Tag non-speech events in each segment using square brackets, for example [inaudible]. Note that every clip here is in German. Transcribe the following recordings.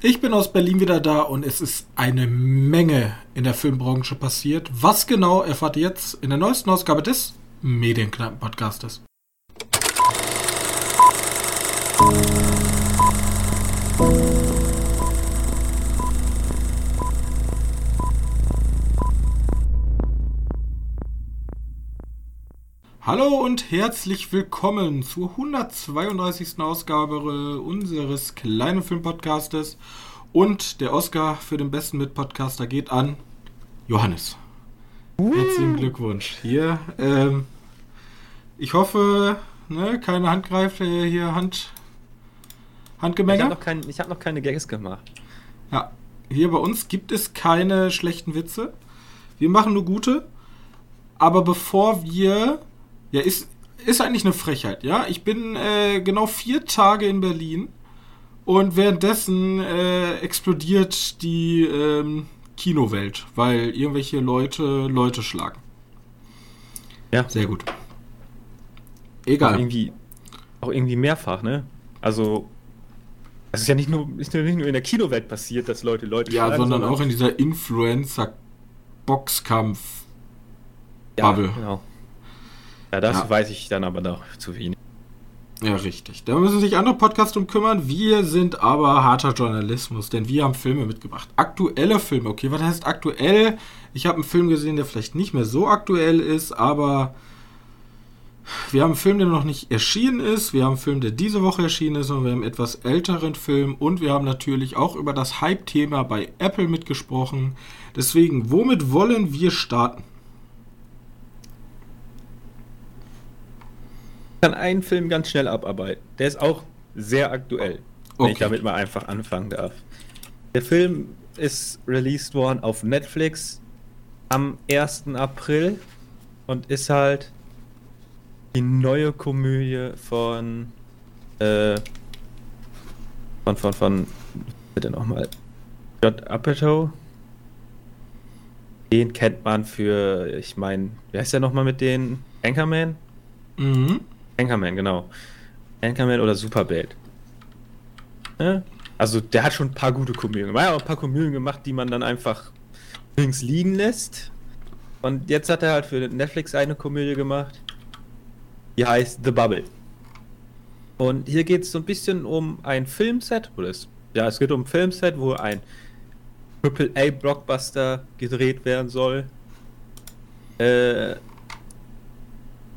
Ich bin aus Berlin wieder da und es ist eine Menge in der Filmbranche passiert. Was genau erfahrt ihr jetzt in der neuesten Ausgabe des Medienkneipen-Podcastes. Hallo und herzlich willkommen zur 132. Ausgabe unseres kleinen Filmpodcastes. Und der Oscar für den besten Mitpodcaster geht an Johannes. Uh. Herzlichen Glückwunsch. Hier, ähm, ich hoffe, ne, keine Handgreife, hier Hand, Handgemenge. Ich habe noch, kein, hab noch keine Gags gemacht. Ja, hier bei uns gibt es keine schlechten Witze. Wir machen nur gute. Aber bevor wir ja, ist, ist eigentlich eine Frechheit, ja. Ich bin äh, genau vier Tage in Berlin und währenddessen äh, explodiert die ähm, Kinowelt, weil irgendwelche Leute Leute schlagen. Ja. Sehr gut. Egal. Auch irgendwie, auch irgendwie mehrfach, ne? Also, es ist ja nicht nur, nicht nur in der Kinowelt passiert, dass Leute Leute ja, schlagen. Ja, sondern, sondern auch in dieser Influencer-Boxkampf-Bubble. Ja, genau. Ja, das ja. weiß ich dann aber noch zu wenig. Ja, richtig. Da müssen sich andere Podcasts um kümmern. Wir sind aber harter Journalismus, denn wir haben Filme mitgebracht. Aktuelle Filme. Okay, was heißt aktuell? Ich habe einen Film gesehen, der vielleicht nicht mehr so aktuell ist, aber wir haben einen Film, der noch nicht erschienen ist. Wir haben einen Film, der diese Woche erschienen ist und wir haben einen etwas älteren Film und wir haben natürlich auch über das Hype-Thema bei Apple mitgesprochen. Deswegen, womit wollen wir starten? Kann einen Film ganz schnell abarbeiten. Der ist auch sehr aktuell, wenn okay. ich damit mal einfach anfangen darf. Der Film ist released worden auf Netflix am 1. April und ist halt die neue Komödie von äh, von von von bitte nochmal Judd Apatow den kennt man für ich meine wie heißt der nochmal mit den Anchorman mhm Anchorman, genau. Anchorman oder Superbad. Ja? Also der hat schon ein paar gute Komödien gemacht. Er hat auch ein paar Komödien gemacht, die man dann einfach links liegen lässt. Und jetzt hat er halt für Netflix eine Komödie gemacht. Die heißt The Bubble. Und hier geht es so ein bisschen um ein Filmset, oder es, ja, es geht um ein Filmset, wo ein AAA-Blockbuster gedreht werden soll. Äh,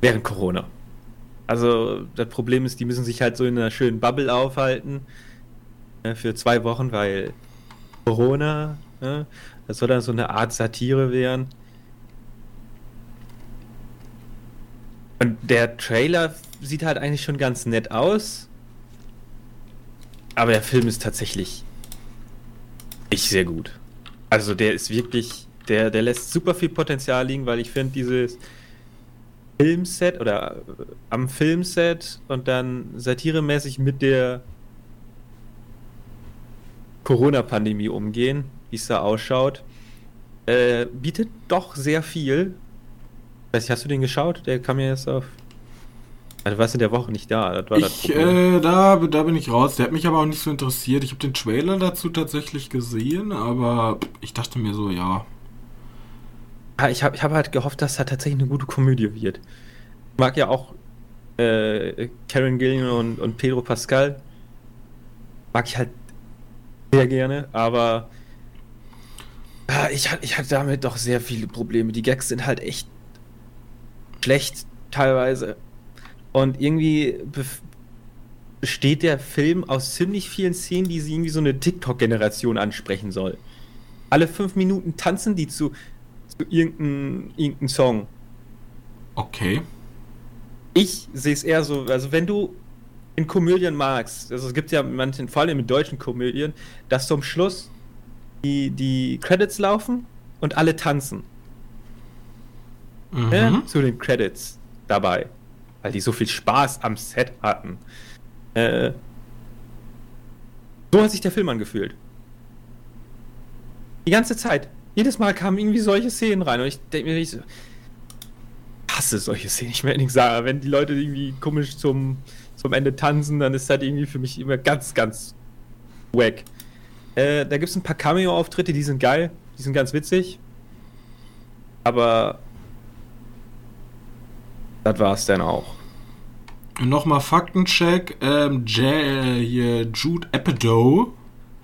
während Corona. Also das Problem ist, die müssen sich halt so in einer schönen Bubble aufhalten äh, für zwei Wochen, weil Corona, äh, das soll dann so eine Art Satire werden. Und der Trailer sieht halt eigentlich schon ganz nett aus. Aber der Film ist tatsächlich nicht sehr gut. Also der ist wirklich, der, der lässt super viel Potenzial liegen, weil ich finde dieses Filmset oder äh, am Filmset und dann satiremäßig mit der Corona-Pandemie umgehen, wie es da ausschaut, äh, bietet doch sehr viel. Weiß nicht, hast du den geschaut? Der kam ja jetzt auf. Also, du warst in der Woche nicht da. Ich, äh, da, da bin ich raus. Der hat mich aber auch nicht so interessiert. Ich habe den Trailer dazu tatsächlich gesehen, aber ich dachte mir so, ja, ich habe ich hab halt gehofft, dass er tatsächlich eine gute Komödie wird. Ich mag ja auch äh, Karen Gillian und, und Pedro Pascal. Mag ich halt sehr gerne, aber ja, ich, ich hatte damit doch sehr viele Probleme. Die Gags sind halt echt schlecht teilweise. Und irgendwie besteht der Film aus ziemlich vielen Szenen, die sie irgendwie so eine TikTok-Generation ansprechen soll. Alle fünf Minuten tanzen die zu irgendein, irgendein Song. Okay. Ich sehe es eher so, also wenn du in Komödien magst, also es gibt ja manchen, vor allem in deutschen Komödien, dass zum Schluss die, die Credits laufen und alle tanzen. Mhm. Ja, zu den Credits dabei. Weil die so viel Spaß am Set hatten. Äh, so hat sich der Film angefühlt. Die ganze Zeit jedes Mal kamen irgendwie solche Szenen rein und ich denke mir, ich hasse solche Szenen. Ich werde nicht sagen, wenn die Leute irgendwie komisch zum, zum Ende tanzen, dann ist das irgendwie für mich immer ganz, ganz wack. Äh, da gibt es ein paar Cameo-Auftritte, die sind geil, die sind ganz witzig. Aber das war's dann auch. Nochmal Faktencheck. Ähm, J hier Jude Apatow,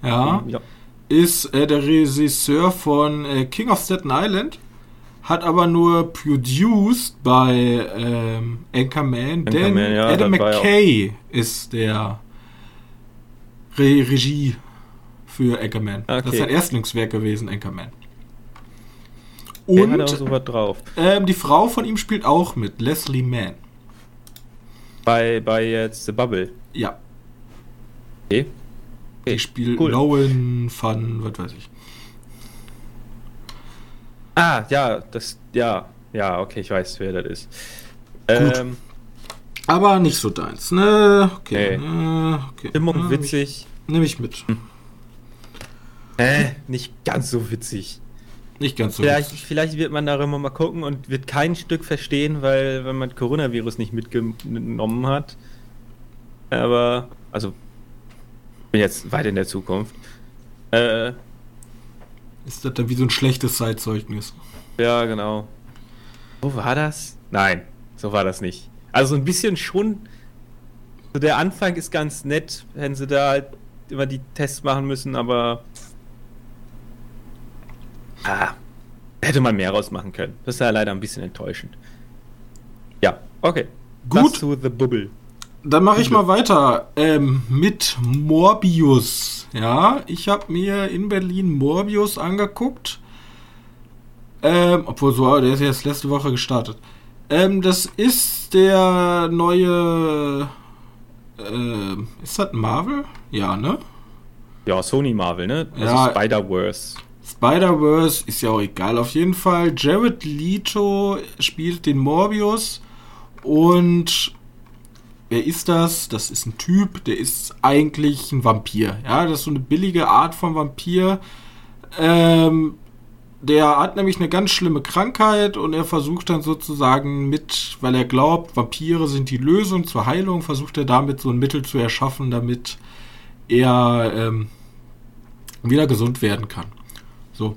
ja, ja. Ist äh, der Regisseur von äh, King of Staten Island, hat aber nur produced bei ähm, Anchorman, denn Anchorman, ja, Adam ja McKay ist der Re Regie für Anchorman. Das ist Okay. sein Erstlingswerk gewesen, Anchorman. Der hat auch Und so was drauf. ähm, die Frau von ihm spielt auch mit, Leslie Mann. Bei, bei jetzt The Bubble. Ja, Okay. Die okay. spielt cool. Lowen von, was weiß ich. Ah, ja, das, ja, ja, okay, ich weiß, wer das ist. Ähm, Aber nicht so deins, ne? Okay. Äh, okay. Stimmung Ah, witzig. Nehme ich mit. Äh, nicht ganz so witzig. Nicht ganz so Vielleicht, witzig. vielleicht wird man darüber mal gucken und wird kein Stück verstehen, weil wenn man Coronavirus nicht mitgenommen hat. Aber, also, bin jetzt weit in der Zukunft. Äh, Ist das dann wie so ein schlechtes Zeitzeugnis? ja, genau. Wo war das? Nein, so war das nicht. Also ein bisschen schon. So der Anfang ist ganz nett, wenn sie da halt immer die Tests machen müssen, aber. Ah, hätte man mehr rausmachen können. Das ist ja leider ein bisschen enttäuschend. Ja, okay. Gut. Das zu The Bubble. Dann mache ich mal weiter ähm, mit Morbius. Ja, ich habe mir in Berlin Morbius angeguckt. Ähm, obwohl so, der ist jetzt letzte Woche gestartet. Ähm, das ist der neue. Ähm, ist das Marvel? Ja, ne? Ja, Sony Marvel, ne? Also Ja. Spider-Verse. Spider-Verse ist ja auch egal. Auf jeden Fall, Jared Leto spielt den Morbius. Und wer ist das? Das ist ein Typ, der ist eigentlich ein Vampir. Ja, das ist so eine billige Art von Vampir. Ähm, der hat nämlich eine ganz schlimme Krankheit und er versucht dann sozusagen mit, weil er glaubt, Vampire sind die Lösung zur Heilung, versucht er damit so ein Mittel zu erschaffen, damit er ähm, wieder gesund werden kann. So.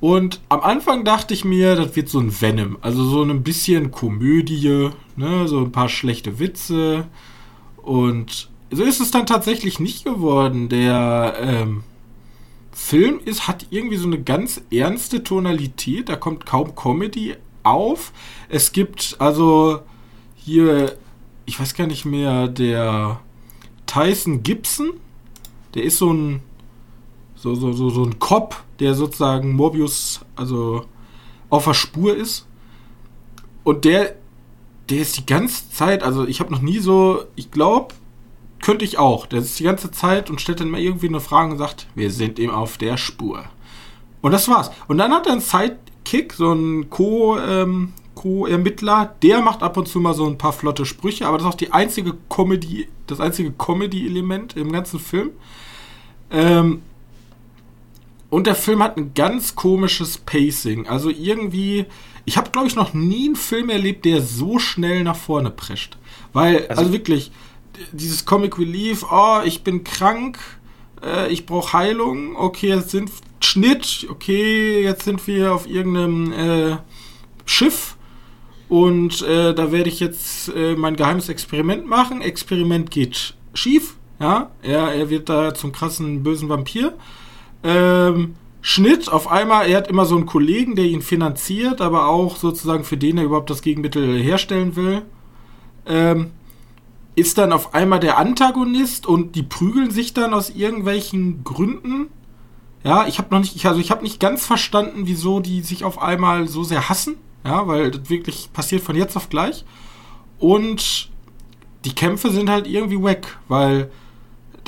Und am Anfang dachte ich mir, das wird so ein Venom. Also so ein bisschen Komödie, ne? so ein paar schlechte Witze. Und so ist es dann tatsächlich nicht geworden. Der ähm, Film ist, hat irgendwie so eine ganz ernste Tonalität. Da kommt kaum Comedy auf. Es gibt also hier, ich weiß gar nicht mehr, der Tyson Gibson. Der ist so ein so, so, so, so ein Cop, der sozusagen Morbius, also auf der Spur ist. Und der, der ist die ganze Zeit, also ich habe noch nie so, ich glaube, könnte ich auch. Der ist die ganze Zeit und stellt dann mal irgendwie eine Frage und sagt, wir sind ihm auf der Spur. Und das war's. Und dann hat er einen Sidekick, so einen Co, ähm, Co-Ermittler, der macht ab und zu mal so ein paar flotte Sprüche, aber das ist auch die einzige Comedy, das einzige Comedy-Element im ganzen Film. Ähm, und der Film hat ein ganz komisches Pacing. Also irgendwie, ich habe glaube ich noch nie einen Film erlebt, der so schnell nach vorne prescht. Weil, also, Also- wirklich, dieses Comic Relief, oh, ich bin krank, äh, ich brauche Heilung, okay, jetzt sind Schnitt, okay, jetzt sind wir auf irgendeinem äh, Schiff und äh, da werde ich jetzt äh, mein geheimes Experiment machen. Experiment geht schief, ja, er, er wird da zum krassen bösen Vampir. Ähm, Schnitt, auf einmal, er hat immer so einen Kollegen, der ihn finanziert, aber auch sozusagen für den er überhaupt das Gegenmittel herstellen will. Ähm, ist dann auf einmal der Antagonist und die prügeln sich dann aus irgendwelchen Gründen. Ja, ich habe noch nicht, ich, also ich habe nicht ganz verstanden, wieso die sich auf einmal so sehr hassen. Ja, weil das wirklich passiert von jetzt auf gleich. Und die Kämpfe sind halt irgendwie weg, weil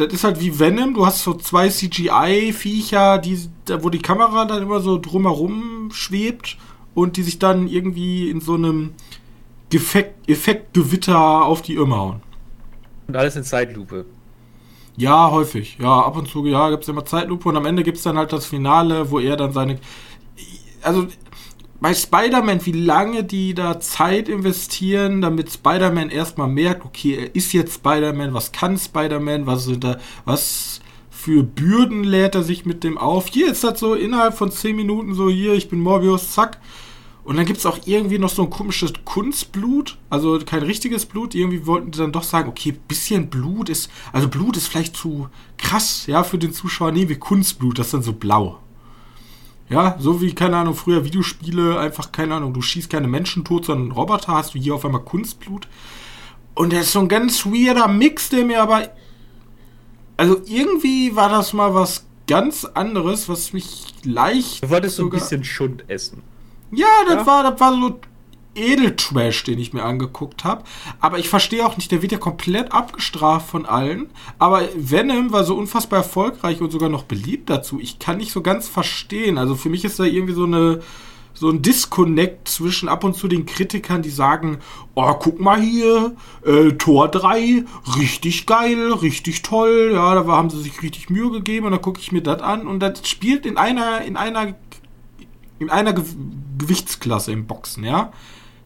das ist halt wie Venom. Du hast so zwei CGI-Viecher, die, wo die Kamera dann immer so drumherum schwebt und die sich dann irgendwie in so einem Effekt, Effektgewitter auf die Irme hauen. Und alles in Zeitlupe. Ja, häufig. Ja, ab und zu, ja, gibt es immer Zeitlupe und am Ende gibt es dann halt das Finale, wo er dann seine. Also bei Spider-Man, wie lange die da Zeit investieren, damit Spider-Man erstmal merkt, okay, er ist jetzt Spider-Man, was kann Spider-Man, was da, was für Bürden lädt er sich mit dem auf. Hier ist das so innerhalb von 10 Minuten so, hier, ich bin Morbius, zack. Und dann gibt es auch irgendwie noch so ein komisches Kunstblut, also kein richtiges Blut. Irgendwie wollten die dann doch sagen, okay, bisschen Blut ist, also Blut ist vielleicht zu krass, ja, für den Zuschauer. Nehmen wir Kunstblut, das ist dann so blau. Ja, so wie, keine Ahnung, früher Videospiele, einfach, keine Ahnung, du schießt keine Menschen tot, sondern Roboter, hast du hier auf einmal Kunstblut. Und das ist so ein ganz weirder Mix, der mir aber. Also irgendwie war das mal was ganz anderes, was mich leicht. Du wolltest so ein bisschen Schund essen. Ja, das, ja? War, das war so Edeltrash, den ich mir angeguckt habe. Aber ich verstehe auch nicht, der wird ja komplett abgestraft von allen. Aber Venom war so unfassbar erfolgreich und sogar noch beliebt dazu. Ich kann nicht so ganz verstehen. Also für mich ist da irgendwie so eine so ein Disconnect zwischen ab und zu den Kritikern, die sagen, oh, guck mal hier, äh, Tor 3, richtig geil, richtig toll, ja, da haben sie sich richtig Mühe gegeben und dann gucke ich mir das an und das spielt in einer, in einer, in einer Ge Gewichtsklasse im Boxen, ja.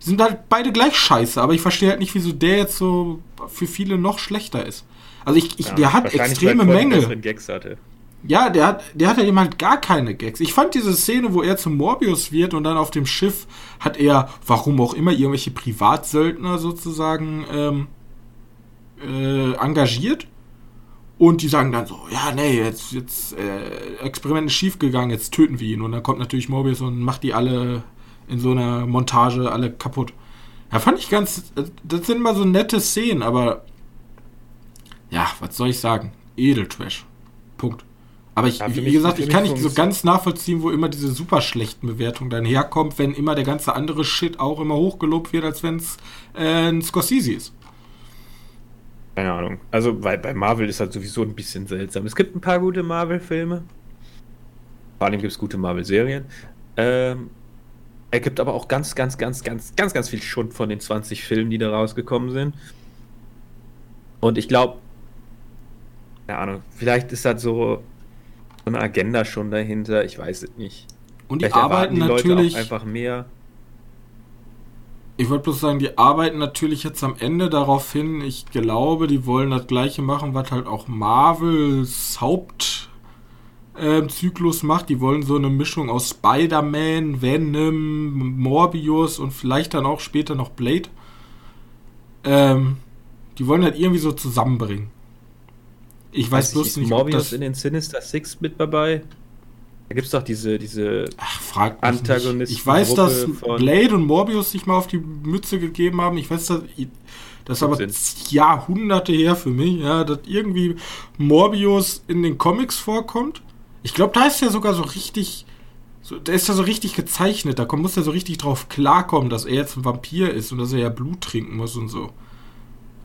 Die sind halt beide gleich scheiße, aber ich verstehe halt nicht, wieso der jetzt so für viele noch schlechter ist. Also ich, ich ja, der hat extreme Mängel. Ja, der hat, der hat ja eben halt gar keine Gags. Ich fand diese Szene, wo er zum Morbius wird und dann auf dem Schiff hat er, warum auch immer, irgendwelche Privatsöldner sozusagen ähm, äh, engagiert. Und die sagen dann so, ja, nee, jetzt, jetzt äh, Experiment ist schiefgegangen, jetzt töten wir ihn. Und dann kommt natürlich Morbius und macht die alle in so einer Montage alle kaputt. Ja, fand ich ganz, das sind mal so nette Szenen, aber ja, was soll ich sagen? Edeltrash. Punkt. Aber ich, ja, wie mich, gesagt, ich kann nicht so ganz nachvollziehen, wo immer diese super schlechten Bewertungen dann herkommt, wenn immer der ganze andere Shit auch immer hochgelobt wird, als wenn es äh, ein Scorsese ist. Keine Ahnung. Also bei, bei Marvel ist halt sowieso ein bisschen seltsam. Es gibt ein paar gute Marvel-Filme. Vor allem gibt es gute Marvel-Serien. Ähm, er gibt aber auch ganz, ganz, ganz, ganz, ganz, ganz viel Schund von den 20 Filmen, die da rausgekommen sind. Und ich glaube, keine Ahnung, vielleicht ist das so eine Agenda schon dahinter, ich weiß es nicht. Und die Vielleicht arbeiten die natürlich einfach mehr. Ich wollte bloß sagen, die arbeiten natürlich jetzt am Ende darauf hin, ich glaube, die wollen das gleiche machen, was halt auch Marvels Hauptzyklus äh, macht. Die wollen so eine Mischung aus Spider-Man, Venom, Morbius und vielleicht dann auch später noch Blade. Ähm, die wollen halt irgendwie so zusammenbringen. Ich weiß, weiß bloß nicht, Morbius ob das in den Sinister Six mit dabei. Da gibt es doch diese, diese Ach, frag Antagonisten. Ich weiß, dass Blade und Morbius sich mal auf die Mütze gegeben haben. Ich weiß, dass das ist aber Jahrhunderte her für mich, ja, dass irgendwie Morbius in den Comics vorkommt. Ich glaube, da ist ja sogar so richtig, so, der ist ja so richtig gezeichnet. Da muss er so richtig drauf klarkommen, dass er jetzt ein Vampir ist und dass er ja Blut trinken muss und so.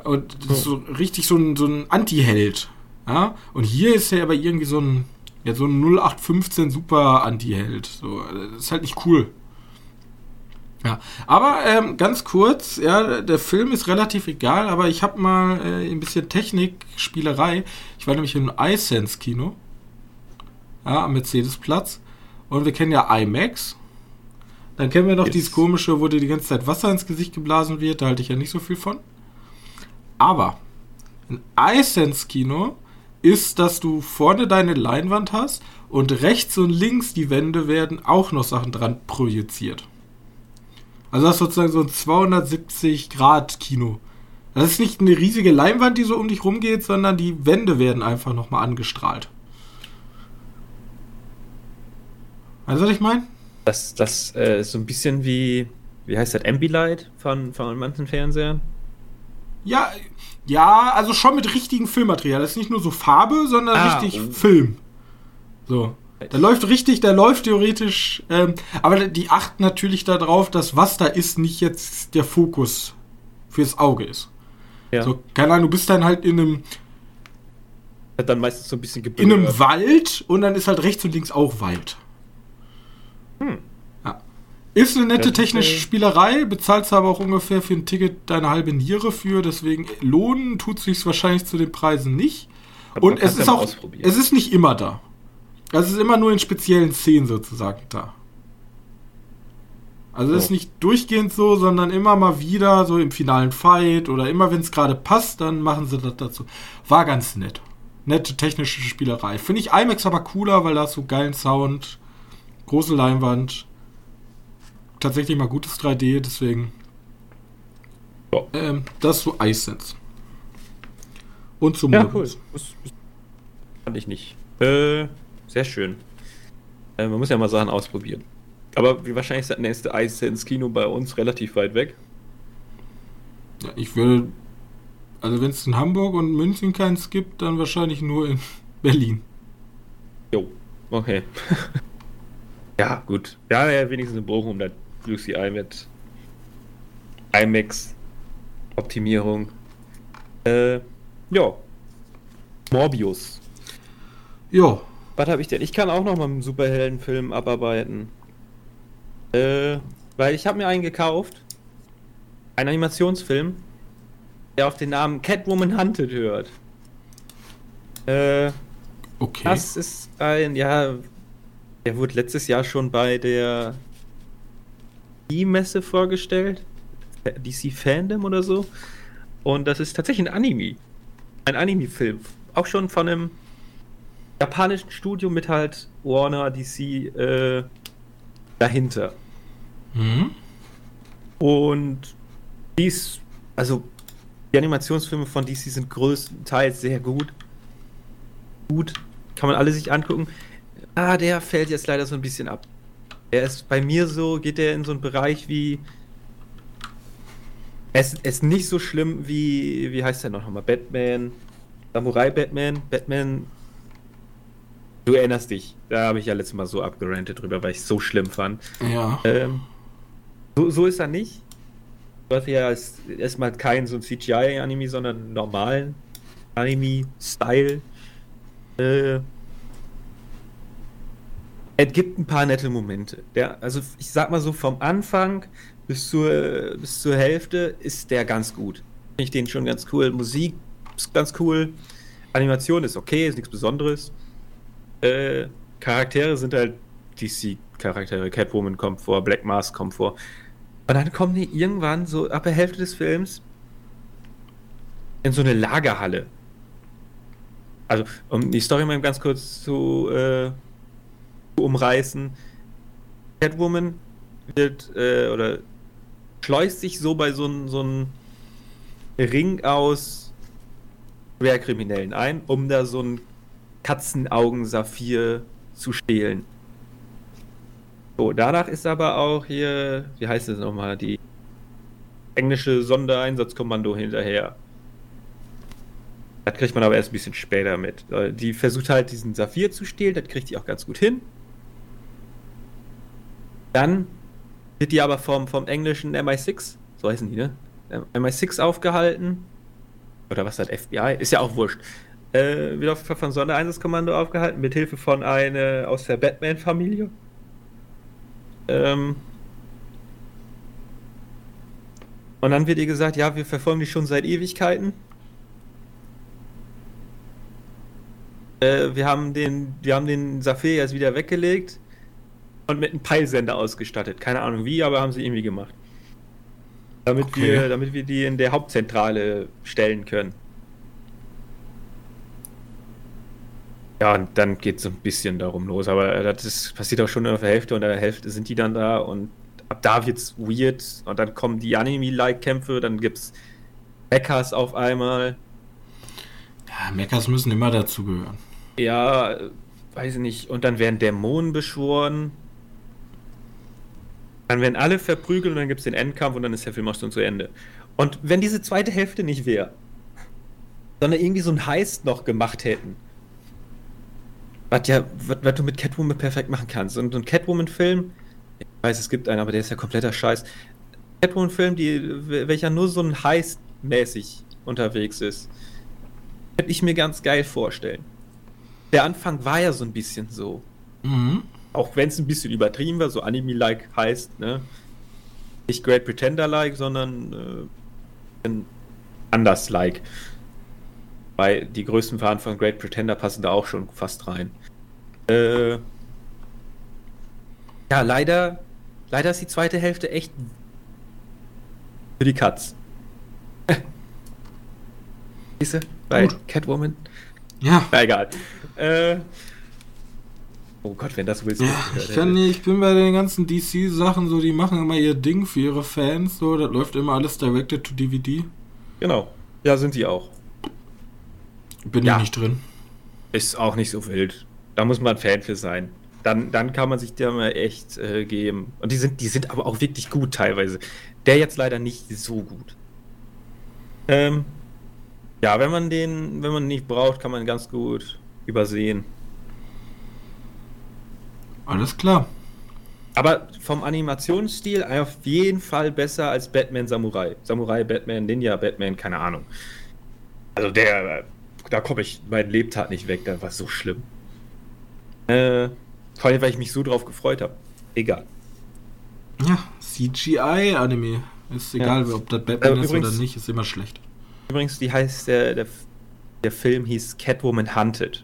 Und das ist so richtig so ein, so ein Anti-Held. Ja? Und hier ist er aber irgendwie so ein, ja, so ein 0815 super Anti-Held. So, das ist halt nicht cool. Ja, aber ähm, ganz kurz, ja, der Film ist relativ egal, aber ich habe mal äh, ein bisschen Technik-Spielerei. Ich war nämlich im iSense-Kino, ja, am Mercedesplatz. Und wir kennen ja IMAX. Dann kennen wir noch yes. dieses komische, wo dir die ganze Zeit Wasser ins Gesicht geblasen wird. Da halte ich ja nicht so viel von. Aber ein iSense-Kino ist, dass du vorne deine Leinwand hast und rechts und links die Wände werden auch noch Sachen dran projiziert. Also das ist sozusagen so ein 270 Grad Kino. Das ist nicht eine riesige Leinwand, die so um dich rumgeht, sondern die Wände werden einfach nochmal angestrahlt. Weißt du, was ich meine? Das, das äh, ist so ein bisschen wie, wie heißt das, Ambilight von, von manchen Fernsehern? Ja, ja, also schon mit richtigem Filmmaterial. Das ist nicht nur so Farbe, sondern ah, richtig oh. Film. So. Da läuft richtig, da läuft theoretisch, ähm, aber die achten natürlich darauf, dass was da ist, nicht jetzt der Fokus fürs Auge ist. Ja. So, keine Ahnung, du bist dann halt in einem. Hat dann meistens so ein bisschen In einem Wald und dann ist halt rechts und links auch Wald. Hm. Ist eine nette technische Spielerei, bezahlst aber auch ungefähr für ein Ticket deine halbe Niere für, deswegen lohnen tut sich wahrscheinlich zu den Preisen nicht. Und es ist auch, es ist nicht immer da. Es ist immer nur in speziellen Szenen sozusagen da. Also es oh. ist nicht durchgehend so, sondern immer mal wieder so im finalen Fight oder immer wenn es gerade passt, dann machen sie das dazu. War ganz nett. nette technische Spielerei. Finde ich IMAX aber cooler, weil da hast du geilen Sound, große Leinwand, tatsächlich mal gutes 3D, deswegen. Ja. Ähm, das zu iSense. Und zum Ja, cool. Das, das fand ich nicht. Äh, sehr schön. Äh, man muss ja mal Sachen ausprobieren. Aber wie wahrscheinlich ist das nächste Eis ins Kino bei uns relativ weit weg. Ja, ich würde. Also, wenn es in Hamburg und München keins gibt, dann wahrscheinlich nur in [laughs] Berlin. Jo, okay. [laughs] ja, gut. Ja, ja, wenigstens in Bochum, da UCI mit IMAX Optimierung. Äh, ja. Morbius. Ja, Was habe ich denn? Ich kann auch noch mal einen Superheldenfilm abarbeiten. Äh, weil ich habe mir einen gekauft. Ein Animationsfilm, der auf den Namen Catwoman Hunted hört. Äh, okay. das ist ein, ja, der wurde letztes Jahr schon bei der E-Messe vorgestellt. DC Fandom oder so. Und das ist tatsächlich ein Anime. Ein Anime-Film. Auch schon von einem japanischen Studio mit halt Warner, DC äh, dahinter. Mhm. Und dies, also die Animationsfilme von DC sind größtenteils sehr gut. Gut, kann man alle sich angucken. Ah, der fällt jetzt leider so ein bisschen ab. Er ist bei mir so, geht er in so einen Bereich wie. Es ist nicht so schlimm wie, wie heißt der noch nochmal? Batman, Samurai Batman, Batman. Du erinnerst dich, da habe ich ja letztes Mal so abgerantet drüber, weil ich es so schlimm fand. Ja. Ähm, so, so ist er nicht. Du hast ja erstmal keinen so ein CGI-Anime, sondern einen normalen Anime-Style. Äh, es gibt ein paar nette Momente. Der, also ich sag mal so, vom Anfang bis zur, bis zur Hälfte ist der ganz gut. Finde ich den schon ganz cool. Musik ist ganz cool. Animation ist okay, ist nichts Besonderes. Äh, Charaktere sind halt DC-Charaktere. Catwoman kommt vor, Black Mask kommt vor. Und dann kommen die irgendwann so ab der Hälfte des Films in so eine Lagerhalle. Also, um die Story mal ganz kurz zu, äh, zu umreißen. Catwoman wird, äh, oder schleust sich so bei so einem so Ring aus Schwerkriminellen ein, um da so ein Katzenaugen-Saphir zu stehlen. So, danach ist aber auch hier, wie heißt es nochmal, die englische Sondereinsatzkommando hinterher. Das kriegt man aber erst ein bisschen später mit. Äh, Die versucht halt diesen Saphir zu stehlen, das kriegt die auch ganz gut hin. Dann wird die aber vom, vom englischen MI6, so heißen die, ne? MI6 aufgehalten. Oder was das FBI? Ist ja auch wurscht. Äh, wird auf jeden Fall von Sondereinsatzkommando aufgehalten, mit Hilfe von einer aus der Batman-Familie. Ähm. Und dann wird ihr gesagt, ja, wir verfolgen dich schon seit Ewigkeiten. Äh, wir haben den, wir haben den Saphir jetzt wieder weggelegt und mit einem Peilsender ausgestattet. Keine Ahnung wie, aber haben sie irgendwie gemacht. Damit Okay. wir, damit wir die in der Hauptzentrale stellen können. Ja, und dann geht es so ein bisschen darum los, aber das ist, passiert auch schon auf der Hälfte und in der Hälfte sind die dann da und ab da wird's weird und dann kommen die Anime-like-Kämpfe, dann gibt's Hackers auf einmal. Ja, Mechas müssen immer dazugehören. Ja, weiß ich nicht. Und dann werden Dämonen beschworen. Dann werden alle verprügelt und dann gibt es den Endkampf und dann ist der Film auch schon zu Ende. Und wenn diese zweite Hälfte nicht wäre, sondern irgendwie so ein Heist noch gemacht hätten, was ja, was, du mit Catwoman perfekt machen kannst. Und so ein Catwoman-Film, ich weiß, es gibt einen, aber der ist ja kompletter Scheiß. Catwoman-Film, welcher nur so ein Heist-mäßig unterwegs ist, könnte ich mir ganz geil vorstellen. Der Anfang war ja so ein bisschen so. Mhm. Auch wenn es ein bisschen übertrieben war, so Anime-like heißt, ne? Nicht Great Pretender-like, sondern äh, anders-like. Weil die größten Fahnen von Great Pretender passen da auch schon fast rein. Äh, ja, leider, leider ist die zweite Hälfte echt für die Katz. [laughs] Siehst du? Bei Gut. Catwoman. Ja. Na egal. Äh, oh Gott, wenn das Will Smith Ja, gehört ich, kann nicht, ich bin bei den ganzen DC-Sachen so, die machen immer ihr Ding für ihre Fans, so, das läuft immer alles directed to DVD. Genau. Ja, sind sie auch. Bin Ja. ich nicht drin. Ist auch nicht so wild. Da muss man Fan für sein. Dann, dann kann man sich der mal echt äh, geben. Und die sind, die sind aber auch wirklich gut teilweise. Der jetzt leider nicht so gut. Ähm, ja, wenn man den, wenn man nicht braucht, kann man ganz gut übersehen. Alles klar. Aber vom Animationsstil auf jeden Fall besser als Batman Samurai. Samurai, Batman, Ninja, Batman, keine Ahnung. Also der, da komme ich meinen Lebtag nicht weg, das war so schlimm. Äh, vor allem, weil ich mich so drauf gefreut habe. Egal. Ja, CGI-Anime. Ist egal, ob das Batman Äh, ist übrigens- oder nicht, ist immer schlecht. Übrigens, die heißt der, der, der Film hieß Catwoman Hunted.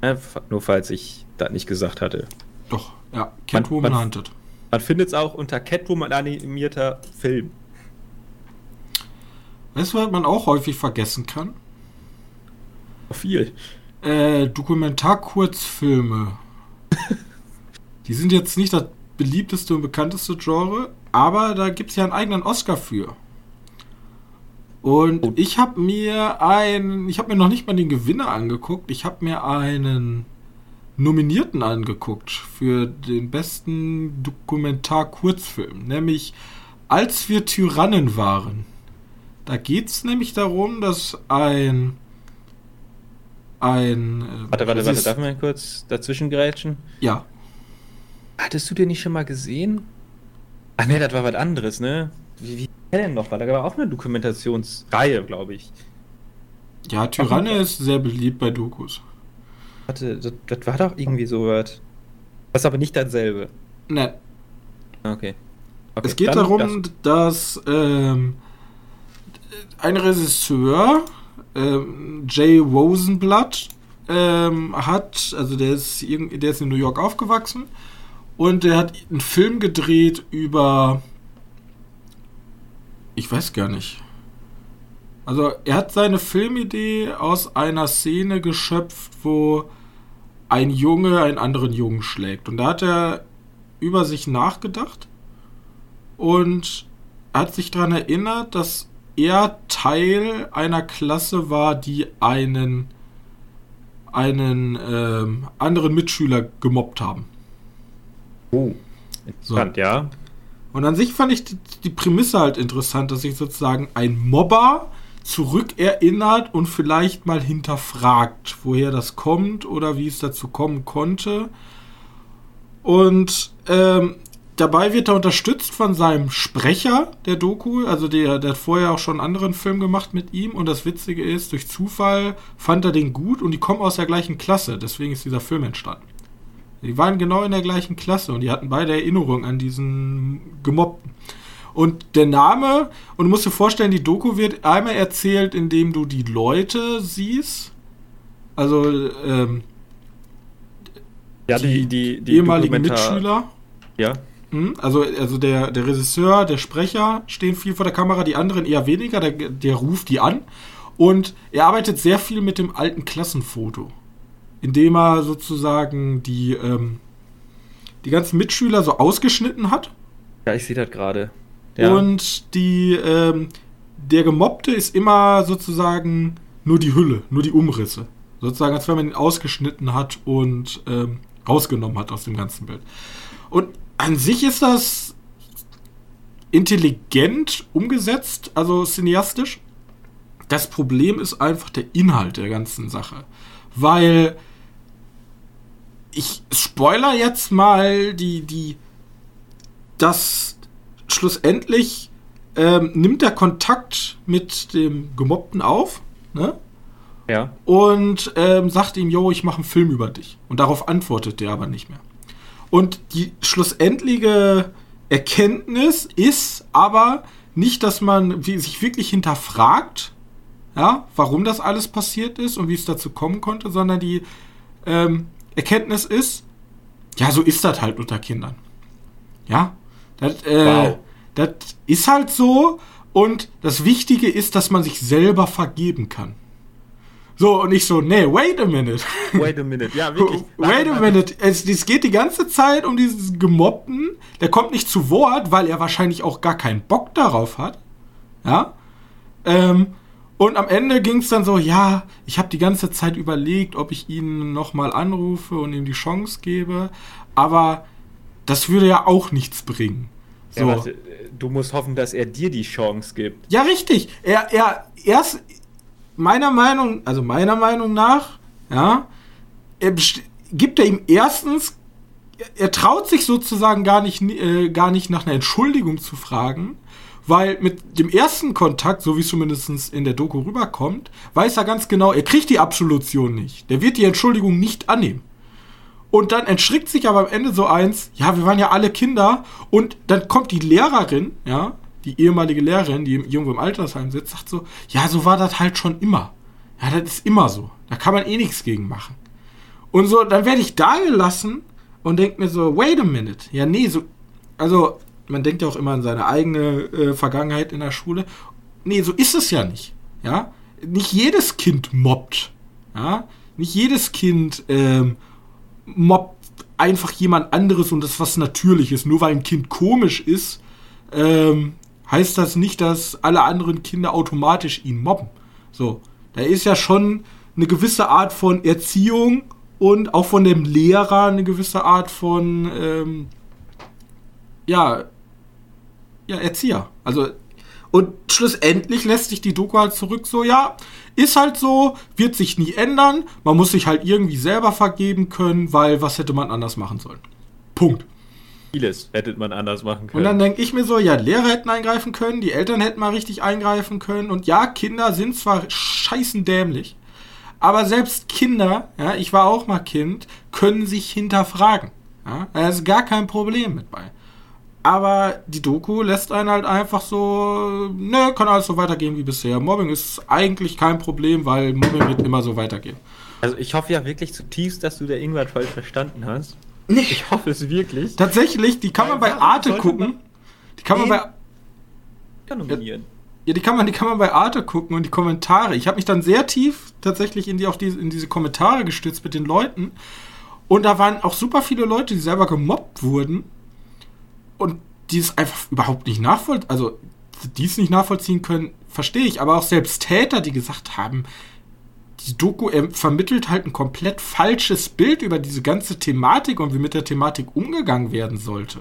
Äh, nur falls ich das nicht gesagt hatte. Doch, ja. Catwoman man- Hunted. Man findet es auch unter Catwoman animierter Film. Weißt du, was man auch häufig vergessen kann? Viel. Äh, Dokumentarkurzfilme. [laughs] die sind jetzt nicht das beliebteste und bekannteste Genre, aber da gibt es ja einen eigenen Oscar für. Und ich habe mir ein, ich habe mir noch nicht mal den Gewinner angeguckt, ich habe mir einen Nominierten angeguckt für den besten Dokumentar-Kurzfilm, nämlich Als wir Tyrannen waren. Da geht es nämlich darum, dass ein ein äh, Warte, warte, warte, darf man kurz dazwischen grätschen? Ja, Hattest du den nicht schon mal gesehen? Ach ne, das war was anderes, ne? Wie, wie denn noch? War da war auch eine Dokumentationsreihe, glaube ich. ja, Tyranne ist sehr beliebt bei Dokus. Warte, das, das war doch irgendwie so was. Das ist aber nicht dasselbe. Ne, Okay. okay es geht darum, dass ähm, ein Regisseur, ähm, Jay Rosenblatt, ähm, hat, also der ist, irgend- der ist in New York aufgewachsen und der hat einen Film gedreht über, ich weiß gar nicht. Also er hat seine Filmidee aus einer Szene geschöpft, wo ein Junge einen anderen Jungen schlägt. Und da hat er über sich nachgedacht und hat sich daran erinnert, dass er Teil einer Klasse war, die einen einen ähm, anderen Mitschüler gemobbt haben. Oh. Interessant, ja. Und an sich fand ich die, die Prämisse halt interessant, dass sich sozusagen ein Mobber zurückerinnert und vielleicht mal hinterfragt, woher das kommt oder wie es dazu kommen konnte. Und ähm, dabei wird er unterstützt von seinem Sprecher der Doku, also der, der hat vorher auch schon einen anderen Film gemacht mit ihm. Und das Witzige ist, durch Zufall fand er den gut und die kommen aus der gleichen Klasse. Deswegen ist dieser Film entstanden. Die waren genau in der gleichen Klasse und die hatten beide Erinnerungen an diesen Gemobbten. Und der Name, und du musst dir vorstellen, die Doku wird einmal erzählt, indem du die Leute siehst. Also ähm, Ja, die, die, die ehemaligen Dokumentar- Mitschüler. Ja. Hm, Also, also der, der Regisseur, der Sprecher stehen viel vor der Kamera, die anderen eher weniger, der, der ruft die an. Und er arbeitet sehr viel mit dem alten Klassenfoto, indem er sozusagen die, ähm, die ganzen Mitschüler so ausgeschnitten hat. Ja, ich sehe das gerade. Ja. Und die, ähm, der Gemobbte ist immer sozusagen nur die Hülle, nur die Umrisse. Sozusagen, als wenn man ihn ausgeschnitten hat und ähm, rausgenommen hat aus dem ganzen Bild. Und an sich ist das intelligent umgesetzt, also cineastisch. Das Problem ist einfach der Inhalt der ganzen Sache. Weil ich spoiler jetzt mal die, die, das schlussendlich ähm, nimmt er Kontakt mit dem Gemobbten auf, ne? ja. und ähm, sagt ihm, yo, ich mache einen Film über dich. Und darauf antwortet der aber nicht mehr. Und die schlussendliche Erkenntnis ist aber nicht, dass man sich wirklich hinterfragt, ja, warum das alles passiert ist und wie es dazu kommen konnte, sondern die ähm, Erkenntnis ist, ja, so ist das halt unter Kindern. Ja, das, äh, Wow. das ist halt so und das Wichtige ist, dass man sich selber vergeben kann. So, und ich so, nee, wait a minute. Wait a minute, ja, wirklich. [laughs] Wait a minute. Es, es geht die ganze Zeit um diesen Gemobbten. Der kommt nicht zu Wort, weil er wahrscheinlich auch gar keinen Bock darauf hat. Ja. Ähm, und am Ende ging es dann so, ja, ich habe die ganze Zeit überlegt, ob ich ihn nochmal anrufe und ihm die Chance gebe. Aber das würde ja auch nichts bringen. So. Ja, warte, du musst hoffen, dass er dir die Chance gibt. Ja, richtig. Er, er, erst, meiner Meinung, also meiner Meinung nach, ja, er gibt er ihm erstens, er traut sich sozusagen gar nicht, äh, gar nicht nach einer Entschuldigung zu fragen, weil mit dem ersten Kontakt, so wie es zumindest in der Doku rüberkommt, weiß er ganz genau, er kriegt die Absolution nicht. Der wird die Entschuldigung nicht annehmen. Und dann entschrickt sich aber am Ende so eins, ja, wir waren ja alle Kinder und dann kommt die Lehrerin, ja, die ehemalige Lehrerin, die irgendwo im Altersheim sitzt, sagt so, ja, so war das halt schon immer. Ja, das ist immer so. Da kann man eh nichts gegen machen. Und so, dann werde ich da gelassen und denke mir so, wait a minute. Ja, nee, so, also, man denkt ja auch immer an seine eigene äh, Vergangenheit in der Schule. Nee, so ist es ja nicht. Ja, nicht jedes Kind mobbt. Ja, nicht jedes Kind ähm, mobbt einfach jemand anderes und das was Natürliches. Nur weil ein Kind komisch ist, ähm, heißt das nicht, dass alle anderen Kinder automatisch ihn mobben. So, da ist ja schon eine gewisse Art von Erziehung und auch von dem Lehrer eine gewisse Art von ähm, ja ja Erzieher. Also und schlussendlich lässt sich die Doku halt zurück so ja ist halt so, wird sich nie ändern. Man muss sich halt irgendwie selber vergeben können, weil was hätte man anders machen sollen? Punkt. Vieles hätte man anders machen können. Und dann denke ich mir so, ja, Lehrer hätten eingreifen können, die Eltern hätten mal richtig eingreifen können. Und ja, Kinder sind zwar scheißen dämlich, aber selbst Kinder, ja, ich war auch mal Kind, können sich hinterfragen. Ja, da ist gar kein Problem mit bei. Aber die Doku lässt einen halt einfach so, ne, kann alles so weitergehen wie bisher. Mobbing ist eigentlich kein Problem, weil Mobbing wird immer so weitergehen. Also ich hoffe ja wirklich zutiefst, dass du der irgendwas falsch verstanden hast. Nee. Ich hoffe es wirklich. Tatsächlich, die kann man bei Arte gucken. Die kann man bei. Nominieren. Ja, die kann man, die kann man bei Arte gucken und die Kommentare. Ich habe mich dann sehr tief tatsächlich in die auf diese, in diese Kommentare gestützt mit den Leuten. Und da waren auch super viele Leute, die selber gemobbt wurden und die es einfach überhaupt nicht nachvollziehen, also die es nicht nachvollziehen können, verstehe ich. Aber auch selbst Täter, die gesagt haben, die Doku vermittelt halt ein komplett falsches Bild über diese ganze Thematik und wie mit der Thematik umgegangen werden sollte.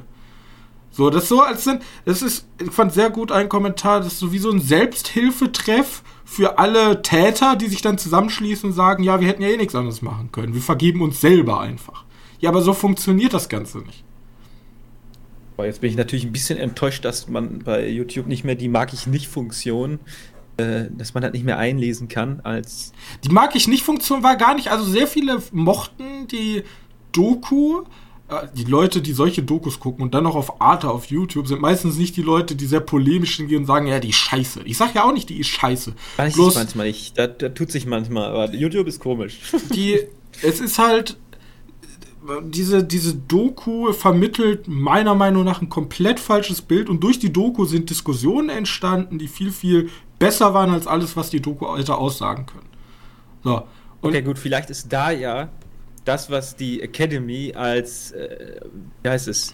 So, das so als sind, das ist, ich fand sehr gut ein Kommentar, das ist so wie so ein Selbsthilfetreff für alle Täter, die sich dann zusammenschließen und sagen, ja, wir hätten ja eh nichts anderes machen können. Wir vergeben uns selber einfach. Ja, aber so funktioniert das Ganze nicht. Boah, jetzt bin ich natürlich ein bisschen enttäuscht, dass man bei YouTube nicht mehr die mag ich nicht Funktion äh, dass man das nicht mehr einlesen kann als. Die mag ich nicht Funktion war gar nicht. Also sehr viele mochten die Doku. Äh, die Leute, die solche Dokus gucken und dann noch auf Arte auf YouTube, sind meistens nicht die Leute, die sehr polemisch sind und sagen, ja, die ist scheiße. Ich sag ja auch nicht, die ist scheiße. Weiß Bloß, ich manchmal nicht. Das, das tut sich manchmal, aber YouTube ist komisch. Die, [laughs] es ist halt, diese, diese Doku vermittelt meiner Meinung nach ein komplett falsches Bild und durch die Doku sind Diskussionen entstanden, die viel, viel besser waren als alles, was die Doku hätte aussagen können. So. okay, gut, vielleicht ist da ja das, was die Academy als, äh, wie heißt es,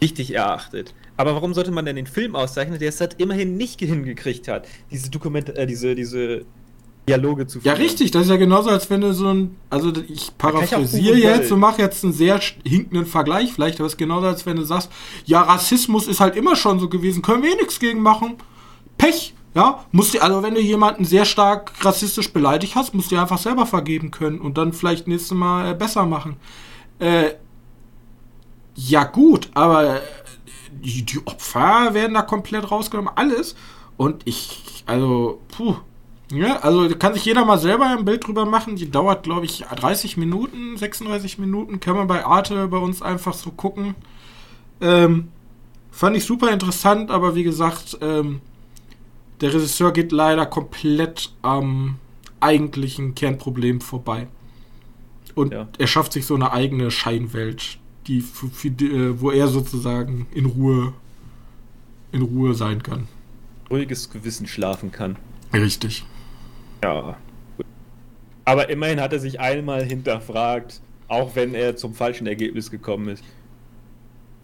wichtig erachtet. Aber warum sollte man denn den Film auszeichnen, der es halt immerhin nicht hingekriegt hat, diese Dokumente, äh, diese, diese Dialoge zu führen? Ja, richtig, das ist ja genauso, als wenn du so ein, also ich paraphrasiere jetzt und mache jetzt einen sehr hinkenden Vergleich vielleicht, aber es ist genauso, als wenn du sagst, ja, Rassismus ist halt immer schon so gewesen, können wir eh nichts gegen machen. Pech, ja, musst du, also wenn du jemanden sehr stark rassistisch beleidigt hast, musst du dir einfach selber vergeben können und dann vielleicht nächstes Mal äh, besser machen. Äh, ja, gut, aber äh, die, die, Opfer werden da komplett rausgenommen, alles. Und ich, also, puh. Ja, also kann sich jeder mal selber ein Bild drüber machen. Die dauert, glaube ich, 30 Minuten, 36 Minuten. Kann man bei Arte bei uns einfach so gucken. Ähm, fand ich super interessant, aber wie gesagt, ähm, der Regisseur geht leider komplett am eigentlichen Kernproblem vorbei. Und ja. er schafft sich so eine eigene Scheinwelt, die, äh, wo er sozusagen in Ruhe in Ruhe sein kann. Ruhiges Gewissen schlafen kann. Richtig. Ja. Aber immerhin hat er sich einmal hinterfragt, auch wenn er zum falschen Ergebnis gekommen ist.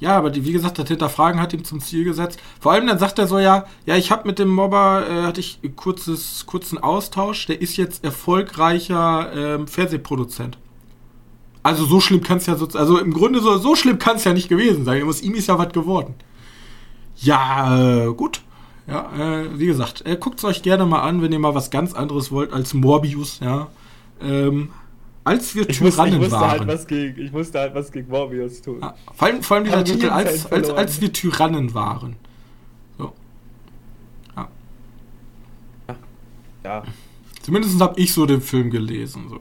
Ja, aber die, wie gesagt, das Hinterfragen hat ihm zum Ziel gesetzt. Vor allem dann sagt er so, ja, ja, ich habe mit dem Mobber, äh, hatte ich kurzes, kurzen Austausch, der ist jetzt erfolgreicher ähm, Fernsehproduzent. Also so schlimm kann es ja so, also im Grunde so, so schlimm kann es ja nicht gewesen sein. Aus ihm ist ja was geworden. Ja, äh, gut. Ja, äh, wie gesagt, äh, guckt es euch gerne mal an, wenn ihr mal was ganz anderes wollt als Morbius, ja. Ähm, als wir Ich musste, ich Tyrannen musste halt waren. was gegen, ich musste halt was gegen Morbius tun. Ja, vor, allem, vor allem dieser Titel, als, als, als wir Tyrannen waren. So. Ja. Zumindest habe ich so den Film gelesen. So.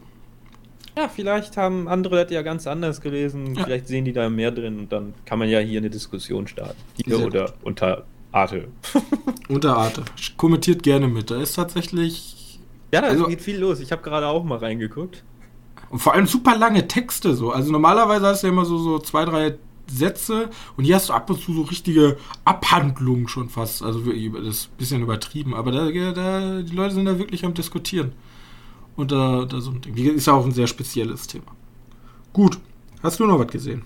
Ja, vielleicht haben andere das ja ganz anders gelesen. Ja. Vielleicht sehen die da mehr drin und dann kann man ja hier eine Diskussion starten. Hier Sehr oder unter Arte. [laughs] Unter Arte. Kommentiert gerne mit. Da ist tatsächlich. Ja, da Also- geht viel los. Ich habe gerade auch mal reingeguckt. Und vor allem super lange Texte so. Also normalerweise hast du ja immer so, so zwei, drei Sätze und hier hast du ab und zu so richtige Abhandlungen schon fast. Also wirklich, das ist ein bisschen übertrieben, aber da, da, die Leute sind da wirklich am Diskutieren. Und da, da so ein Ding. Ist ja auch ein sehr spezielles Thema. Gut. Hast du noch was gesehen?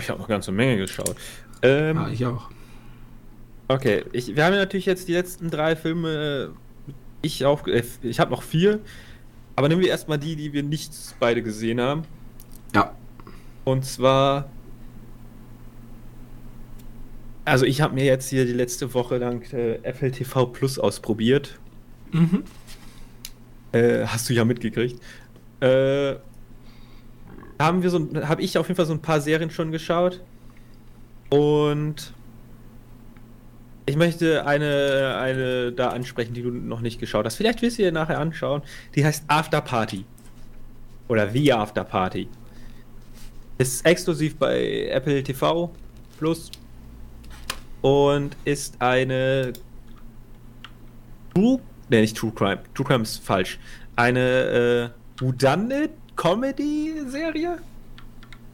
Ich habe noch ganz eine Menge geschaut. Ähm, Ja, ich auch. Okay, ich, wir haben ja natürlich jetzt die letzten drei Filme. äh, Ich auf, äh, ich habe noch vier, aber nehmen wir erstmal die, die wir nicht beide gesehen haben. Ja. Und zwar. Also ich habe mir jetzt hier die letzte Woche lang äh, Apple TV Plus ausprobiert. Mhm. Äh, hast du ja mitgekriegt. Äh, haben wir so, habe ich auf jeden Fall so ein paar Serien schon geschaut. Und ich möchte eine, eine da ansprechen, die du noch nicht geschaut hast. Vielleicht willst du dir nachher anschauen. Die heißt After Party. Oder The After Party. Ist exklusiv bei Apple TV Plus. Und ist eine True, ne, nicht True Crime. True Crime ist falsch. Eine äh, Whodunit Comedy Serie.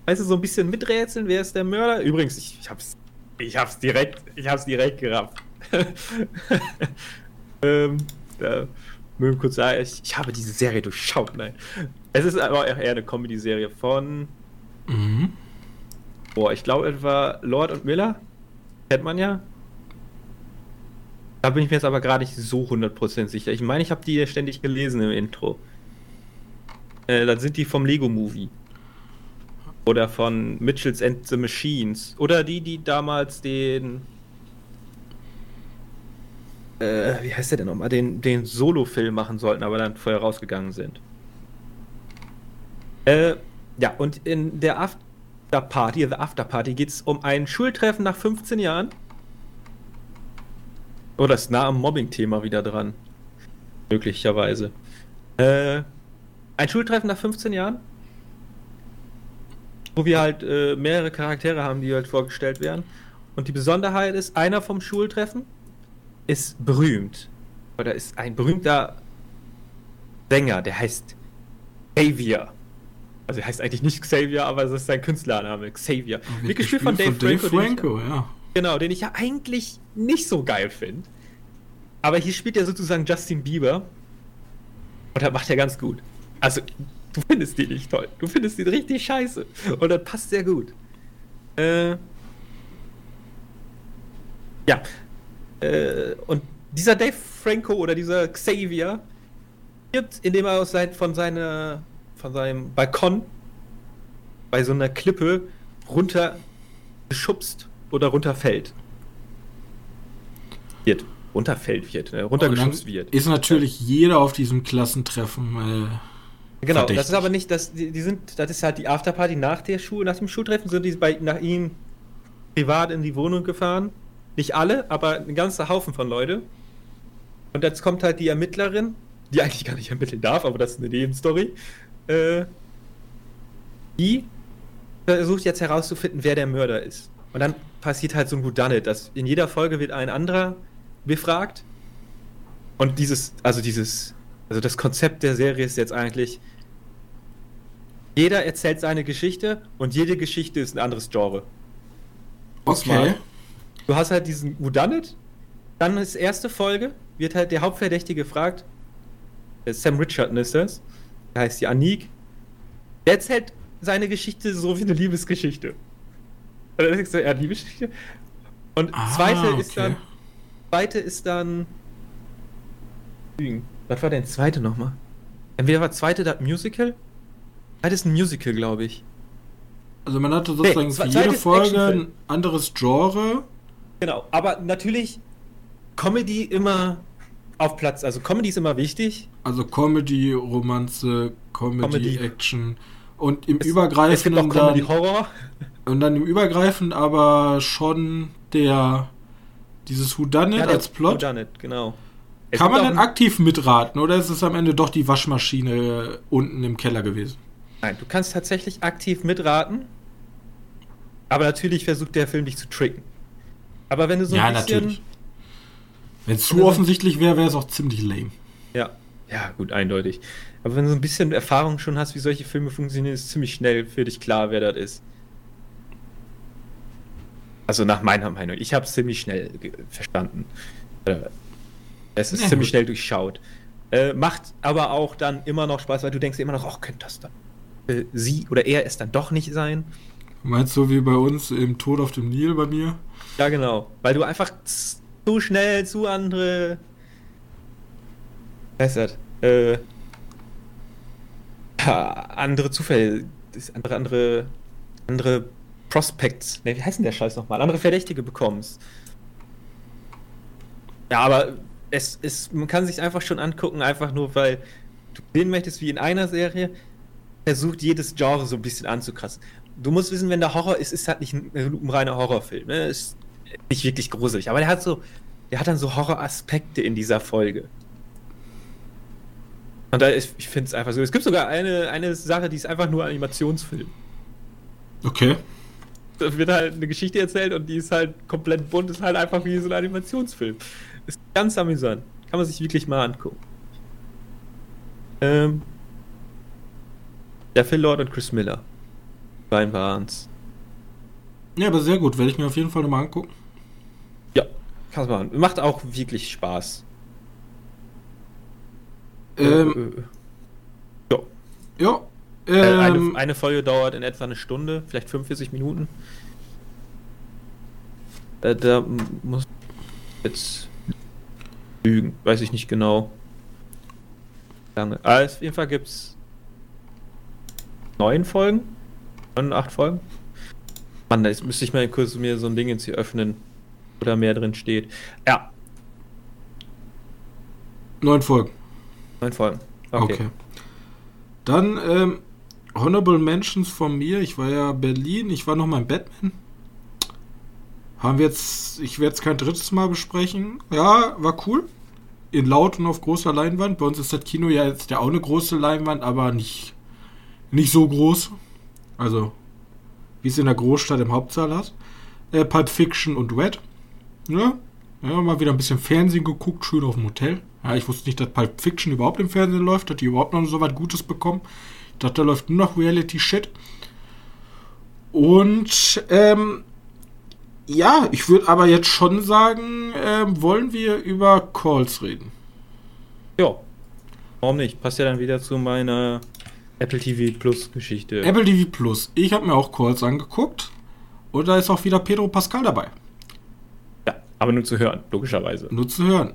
Weißt du, so ein bisschen miträtseln, wer ist der Mörder? Übrigens, ich, ich hab's, ich hab's direkt, ich hab's direkt gerafft. [laughs] ähm, da mögen kurz sagen, ich, ich habe diese Serie durchschaut, nein. Es ist aber eher eine Comedy-Serie von, Mhm. boah, ich glaube etwa Lord und Miller. Kennt man ja. Da bin ich mir jetzt aber gerade nicht so 100% sicher. Ich meine, ich habe die ständig gelesen im Intro. Äh, dann sind die vom Lego Movie. Oder von Mitchells and the Machines. Oder die, die damals den. Äh, wie heißt der denn nochmal? Den, den Solo-Film machen sollten, aber dann vorher rausgegangen sind. Äh, ja, und in der Afterparty, The Afterparty, geht es um ein Schultreffen nach 15 Jahren. Oh, das ist nah am Mobbing-Thema wieder dran. Möglicherweise. Äh, ein Schultreffen nach 15 Jahren. Wo wir halt äh, mehrere Charaktere haben, die halt vorgestellt werden. Und die Besonderheit ist, einer vom Schultreffen ist berühmt. Oder ist ein berühmter Sänger, der heißt Xavier. Also er heißt eigentlich nicht Xavier, aber es ist sein Künstlername, Xavier. Wird gespielt von Dave, Dave Franco. den ich- Franco, ja. Genau, den ich ja eigentlich nicht so geil finde. Aber hier spielt er sozusagen Justin Bieber. Und das macht er ganz gut. Also, du findest den nicht toll. Du findest den richtig scheiße. Und das passt sehr gut. Äh. Ja. Äh, und dieser Dave Franco oder dieser Xavier stirbt, indem er aus sein, von, seiner, von seinem Balkon bei so einer Klippe runter geschubst oder runterfällt. Wird. Runterfällt wird, ne? runtergeschubst wird. Ist natürlich jeder auf diesem Klassentreffen. Äh, Genau, verdächtig. das ist aber nicht, das, die, die sind, das ist halt die Afterparty nach der Schule, nach dem Schultreffen sind die bei, nach ihm privat in die Wohnung gefahren. Nicht alle, aber ein ganzer Haufen von Leute. Und jetzt kommt halt die Ermittlerin, die eigentlich gar nicht ermitteln darf, aber das ist eine Nebenstory. Äh, die versucht jetzt herauszufinden, wer der Mörder ist. Und dann passiert halt so ein Whodunit, dass in jeder Folge wird ein anderer befragt. Und dieses, also dieses, also das Konzept der Serie ist jetzt eigentlich, jeder erzählt seine Geschichte und jede Geschichte ist ein anderes Genre. okay. Du hast halt diesen Whodunit, dann ist erste Folge, wird halt der Hauptverdächtige gefragt, Sam Richardson ist das, heißt die Anik. Der erzählt seine Geschichte so wie eine Liebesgeschichte. Oder denkst du, ja, Liebesgeschichte? Und Ah, zweite ist okay. dann. Zweite ist dann. Was war denn zweite nochmal? Entweder war zweite das Musical? Zweite ist ein Musical, glaube ich. Also man hatte sozusagen Nee, für jede Folge ein anderes Genre. Genau, aber natürlich Comedy immer auf Platz. Also Comedy ist immer wichtig. Also Comedy, Romanze, Comedy, Comedy. Action. Und im Es, es Übergreifenden Comedy dann, Horror. und dann im Übergreifend aber schon der dieses Whodunit der als Plot. Whodunit, genau. Es Kann man denn aktiv mitraten oder ist es am Ende doch die Waschmaschine unten im Keller gewesen? Nein, du kannst tatsächlich aktiv mitraten. Aber natürlich versucht der Film dich zu tricken. Aber wenn du so ein ja, bisschen. natürlich. Wenn es zu offensichtlich wäre, wäre es auch ziemlich lame. Ja, ja, gut, eindeutig. Aber wenn du so ein bisschen Erfahrung schon hast, wie solche Filme funktionieren, ist ziemlich schnell für dich klar, wer das ist. Also nach meiner Meinung. Ich habe es ziemlich schnell verstanden. Es ist Ja, ziemlich gut. schnell durchschaut. Äh, macht aber auch dann immer noch Spaß, weil du denkst immer noch, ach, könnte das dann äh, sie oder er es dann doch nicht sein? Meinst du wie bei uns im Tod auf dem Nil bei mir? Ja, genau. Weil du einfach zu schnell zu andere. Was heißt das? Äh, ja, andere Zufälle, andere, andere, andere Prospects, ne, wie heißt denn der Scheiß nochmal? Andere Verdächtige bekommst. Ja, aber es ist, man kann sich einfach schon angucken, einfach nur weil du sehen möchtest, wie in einer Serie versucht, jedes Genre so ein bisschen anzukratzen. Du musst wissen, wenn der Horror ist, ist halt nicht ein, ein reiner Horrorfilm. Ne? Ist nicht wirklich gruselig. Aber der hat so, der hat dann so Horroraspekte in dieser Folge. Und da ist, ich finde es einfach so. Es gibt sogar eine, eine Sache, die ist einfach nur Animationsfilm. Okay. Da wird halt eine Geschichte erzählt und die ist halt komplett bunt, ist halt einfach wie so ein Animationsfilm. Ist ganz amüsant. Kann man sich wirklich mal angucken. Ähm, der Phil Lord und Chris Miller. Beiden waren's. Ja, aber sehr gut. Werde ich mir auf jeden Fall nochmal angucken. Ja, kannst machen. Macht auch wirklich Spaß. Ähm, Äh, äh, ja. äh, äh, Ähm, eine, eine Folge dauert in etwa eine Stunde, vielleicht 45 Minuten. Äh, da muss jetzt lügen, weiß ich nicht genau. Lange. Aber auf jeden Fall gibt's neun Folgen. Neun, acht Folgen. Mann, jetzt müsste ich mal kurz mir so ein Ding jetzt hier öffnen, wo da mehr drin steht. Ja, neun Folgen. neun Folgen. Okay. Okay. Dann ähm, Honorable Mentions von mir. Ich war ja Berlin. Ich war noch mal in Batman. Haben wir jetzt, ich werde es kein drittes Mal besprechen. Ja, war cool. In laut und auf großer Leinwand. Bei uns ist das Kino ja jetzt ja auch eine große Leinwand, aber nicht, nicht so groß. Also, wie es in der Großstadt im Hauptsaal hat. Äh, Pulp Fiction und Red. Ja, ja, mal wieder ein bisschen Fernsehen geguckt, schön auf dem Hotel. Ja, ich wusste nicht, dass Pulp Fiction überhaupt im Fernsehen läuft, dass die überhaupt noch so was Gutes bekommen. Ich dachte, da läuft nur noch Reality-Shit. Und, ähm, ja, ich würde aber jetzt schon sagen, ähm, wollen wir über Calls reden? Ja. Warum nicht? Passt ja dann wieder zu meiner Apple TV Plus Geschichte. Apple TV Plus. Ich habe mir auch Calls angeguckt. Und da ist auch wieder Pedro Pascal dabei. Ja, aber nur zu hören, logischerweise. Nur zu hören.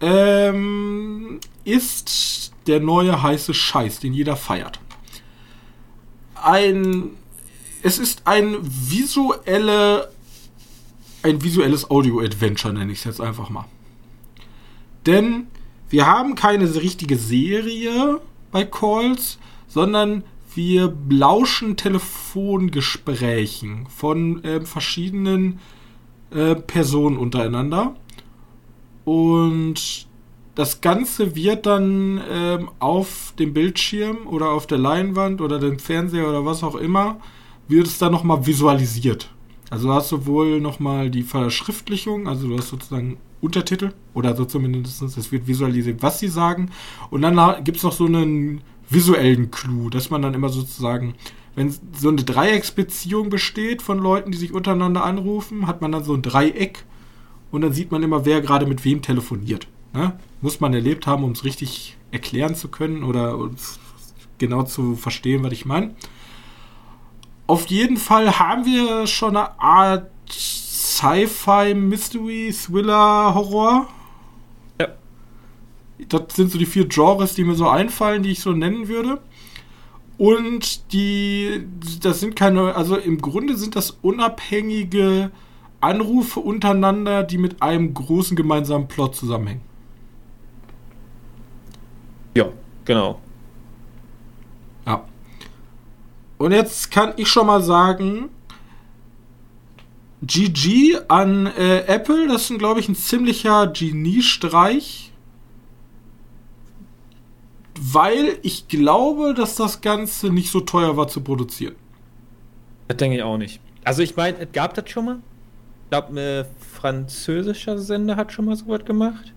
Ähm, ist der neue heiße Scheiß, den jeder feiert. Ein. Es ist ein visuelle. Ein visuelles Audio-Adventure, nenne ich es jetzt einfach mal. Denn wir haben keine richtige Serie bei Calls, sondern wir lauschen Telefongesprächen von äh, verschiedenen äh, Personen untereinander. Und das Ganze wird dann ähm, auf dem Bildschirm oder auf der Leinwand oder dem Fernseher oder was auch immer, wird es dann nochmal visualisiert. Also du hast sowohl nochmal die Verschriftlichung, also du hast sozusagen Untertitel oder so zumindest, es wird visualisiert, was sie sagen. Und dann gibt es noch so einen visuellen Clou, dass man dann immer sozusagen, wenn so eine Dreiecksbeziehung besteht von Leuten, die sich untereinander anrufen, hat man dann so ein Dreieck und dann sieht man immer, wer gerade mit wem telefoniert. Ne? Muss man erlebt haben, um es richtig erklären zu können oder genau zu verstehen, was ich meine. Auf jeden Fall haben wir schon eine Art Sci-Fi, Mystery, Thriller, Horror. Ja. Das sind so die vier Genres, die mir so einfallen, die ich so nennen würde. Und die, das sind keine, also im Grunde sind das unabhängige Anrufe untereinander, die mit einem großen gemeinsamen Plot zusammenhängen. Ja, genau. Ja. Und jetzt kann ich schon mal sagen, GG an äh, Apple, das ist, glaube ich, ein ziemlicher Geniestreich. Weil ich glaube, dass das Ganze nicht so teuer war zu produzieren. Das denke ich auch nicht. Also ich meine, es gab das schon mal. Ich glaube, ein französischer Sender hat schon mal so was gemacht.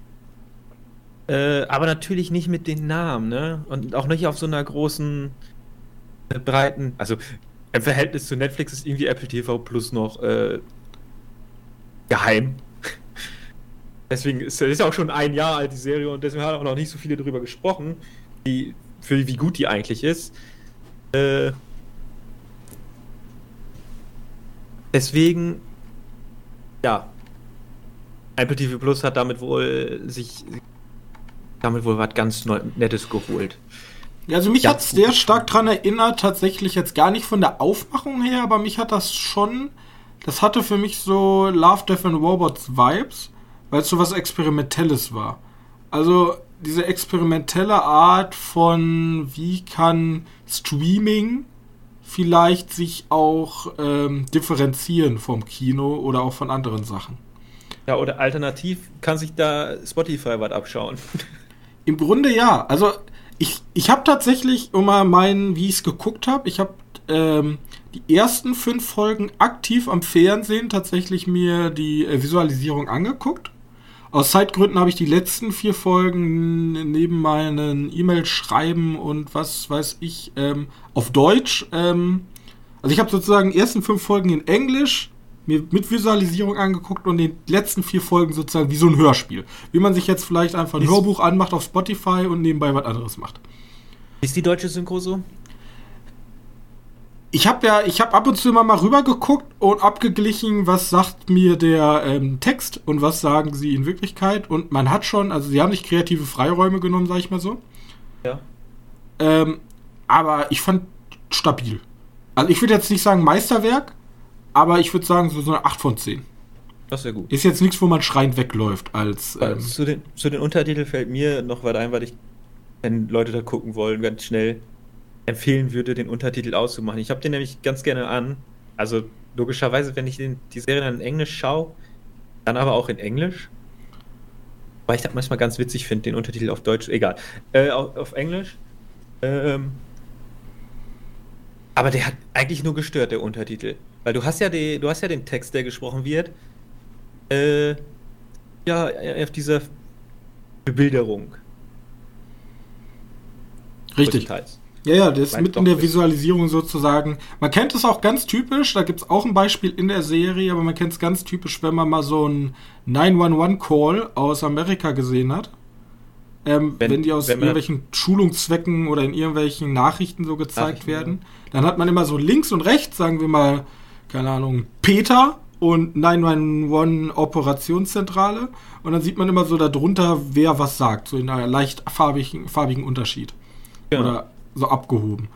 Äh, aber natürlich nicht mit den Namen, ne? Und auch nicht auf so einer großen, äh, breiten. Also im Verhältnis zu Netflix ist irgendwie Apple TV Plus noch äh, geheim. [laughs] deswegen ist es auch schon ein Jahr alt, die Serie, und deswegen haben auch noch nicht so viele darüber gesprochen, wie, für wie gut die eigentlich ist. Äh, deswegen, ja. Apple TV Plus hat damit wohl sich damit wohl was ganz Nettes geholt. Ja, also mich hat es sehr stark daran erinnert, tatsächlich jetzt gar nicht von der Aufmachung her, aber mich hat das schon, das hatte für mich so Love, Death and Robots Vibes, weil es so was Experimentelles war. Also diese experimentelle Art von, wie kann Streaming vielleicht sich auch ähm, differenzieren vom Kino oder auch von anderen Sachen. Ja, oder alternativ kann sich da Spotify was abschauen. Im Grunde ja. Also ich, ich habe tatsächlich, mal meinen, wie ich es geguckt habe, ich habe ähm, die ersten fünf Folgen aktiv am Fernsehen tatsächlich mir die äh, Visualisierung angeguckt. Aus Zeitgründen habe ich die letzten vier Folgen neben meinen E-Mails schreiben und was weiß ich ähm, auf Deutsch. Ähm, also ich habe sozusagen die ersten fünf Folgen in Englisch, mir mit Visualisierung angeguckt und die letzten vier Folgen sozusagen wie so ein Hörspiel. Wie man sich jetzt vielleicht einfach ein ist Hörbuch anmacht auf Spotify und nebenbei was anderes macht. Ist die deutsche Synchro so? Ich habe ja, ich habe ab und zu immer mal rübergeguckt und abgeglichen, was sagt mir der ähm, Text und was sagen sie in Wirklichkeit. Und man hat schon, also sie haben sich kreative Freiräume genommen, sag ich mal so. Ja. Ähm, aber ich fand stabil. Also ich würde jetzt nicht sagen Meisterwerk, aber ich würde sagen, so, so eine 8 von 10. Das wäre gut. Ist jetzt nichts, wo man schreiend wegläuft als. Ähm zu, den, zu den Untertiteln fällt mir noch was ein, weil ich, wenn Leute da gucken wollen, ganz schnell empfehlen würde, den Untertitel auszumachen. Ich habe den nämlich ganz gerne an. Also logischerweise, wenn ich den, die Serie dann in Englisch schaue, dann aber auch in Englisch. Weil ich das manchmal ganz witzig finde, den Untertitel auf Deutsch, egal, äh, auf, auf Englisch. Ähm, aber der hat eigentlich nur gestört, der Untertitel. Weil du hast ja die, du hast ja den Text, der gesprochen wird, äh, ja, auf dieser Bebilderung. Richtig. Ja, ja, das ist mit in der Visualisierung sozusagen. Man kennt es auch ganz typisch, da gibt es auch ein Beispiel in der Serie, aber man kennt es ganz typisch, wenn man mal so einen 911-Call aus Amerika gesehen hat. Ähm, wenn, wenn, die aus wenn irgendwelchen Schulungszwecken oder in irgendwelchen Nachrichten so gezeigt Nachrichten, werden, dann hat man immer so links und rechts, sagen wir mal, keine Ahnung, Peter und 911 Operationszentrale. Und dann sieht man immer so darunter, wer was sagt, so in einem leicht farbigen, farbigen Unterschied. Genau. Oder so abgehoben.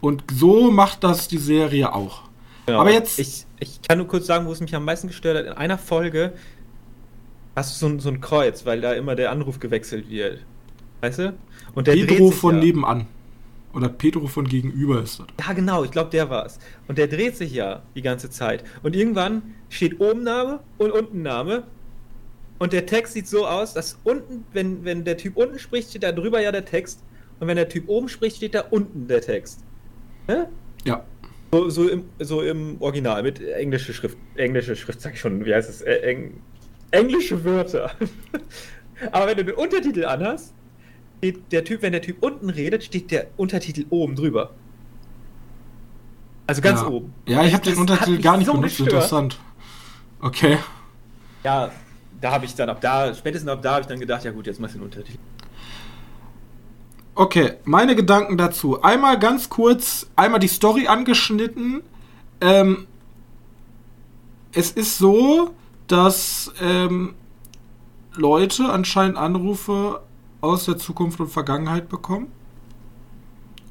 Und so macht das die Serie auch. Genau. Aber jetzt. Ich, ich kann nur kurz sagen, wo es mich am meisten gestört hat. In einer Folge hast du so, so ein Kreuz, weil da immer der Anruf gewechselt wird. Weißt du? Und der Pedro von ja. nebenan. Oder Pedro von gegenüber ist das. Ja, genau, ich glaube, der war es. Und der dreht sich ja die ganze Zeit. Und irgendwann steht oben Name und unten Name. Und der Text sieht so aus, dass unten, wenn, wenn der Typ unten spricht, steht da drüber ja der Text. Und wenn der Typ oben spricht, steht da unten der Text. Hä? Ja. So, so, im, so im Original, mit englischer Schrift. Englische Schrift, sag ich schon, wie heißt es? Äh, eng, englische Wörter. [laughs] Aber wenn du den Untertitel anhast, steht der Typ, wenn der Typ unten redet, steht der Untertitel oben drüber. Also ganz ja. oben. Ja, ich habe den Untertitel gar nicht so benutzt. Gestört. Interessant. Okay. Ja, da habe ich dann ab da, spätestens ab da habe ich dann gedacht, ja gut, jetzt mach ich den Untertitel. Okay, meine Gedanken dazu. Einmal ganz kurz, einmal die Story angeschnitten. Ähm, es ist so, dass ähm, Leute anscheinend Anrufe aus der Zukunft und Vergangenheit bekommen.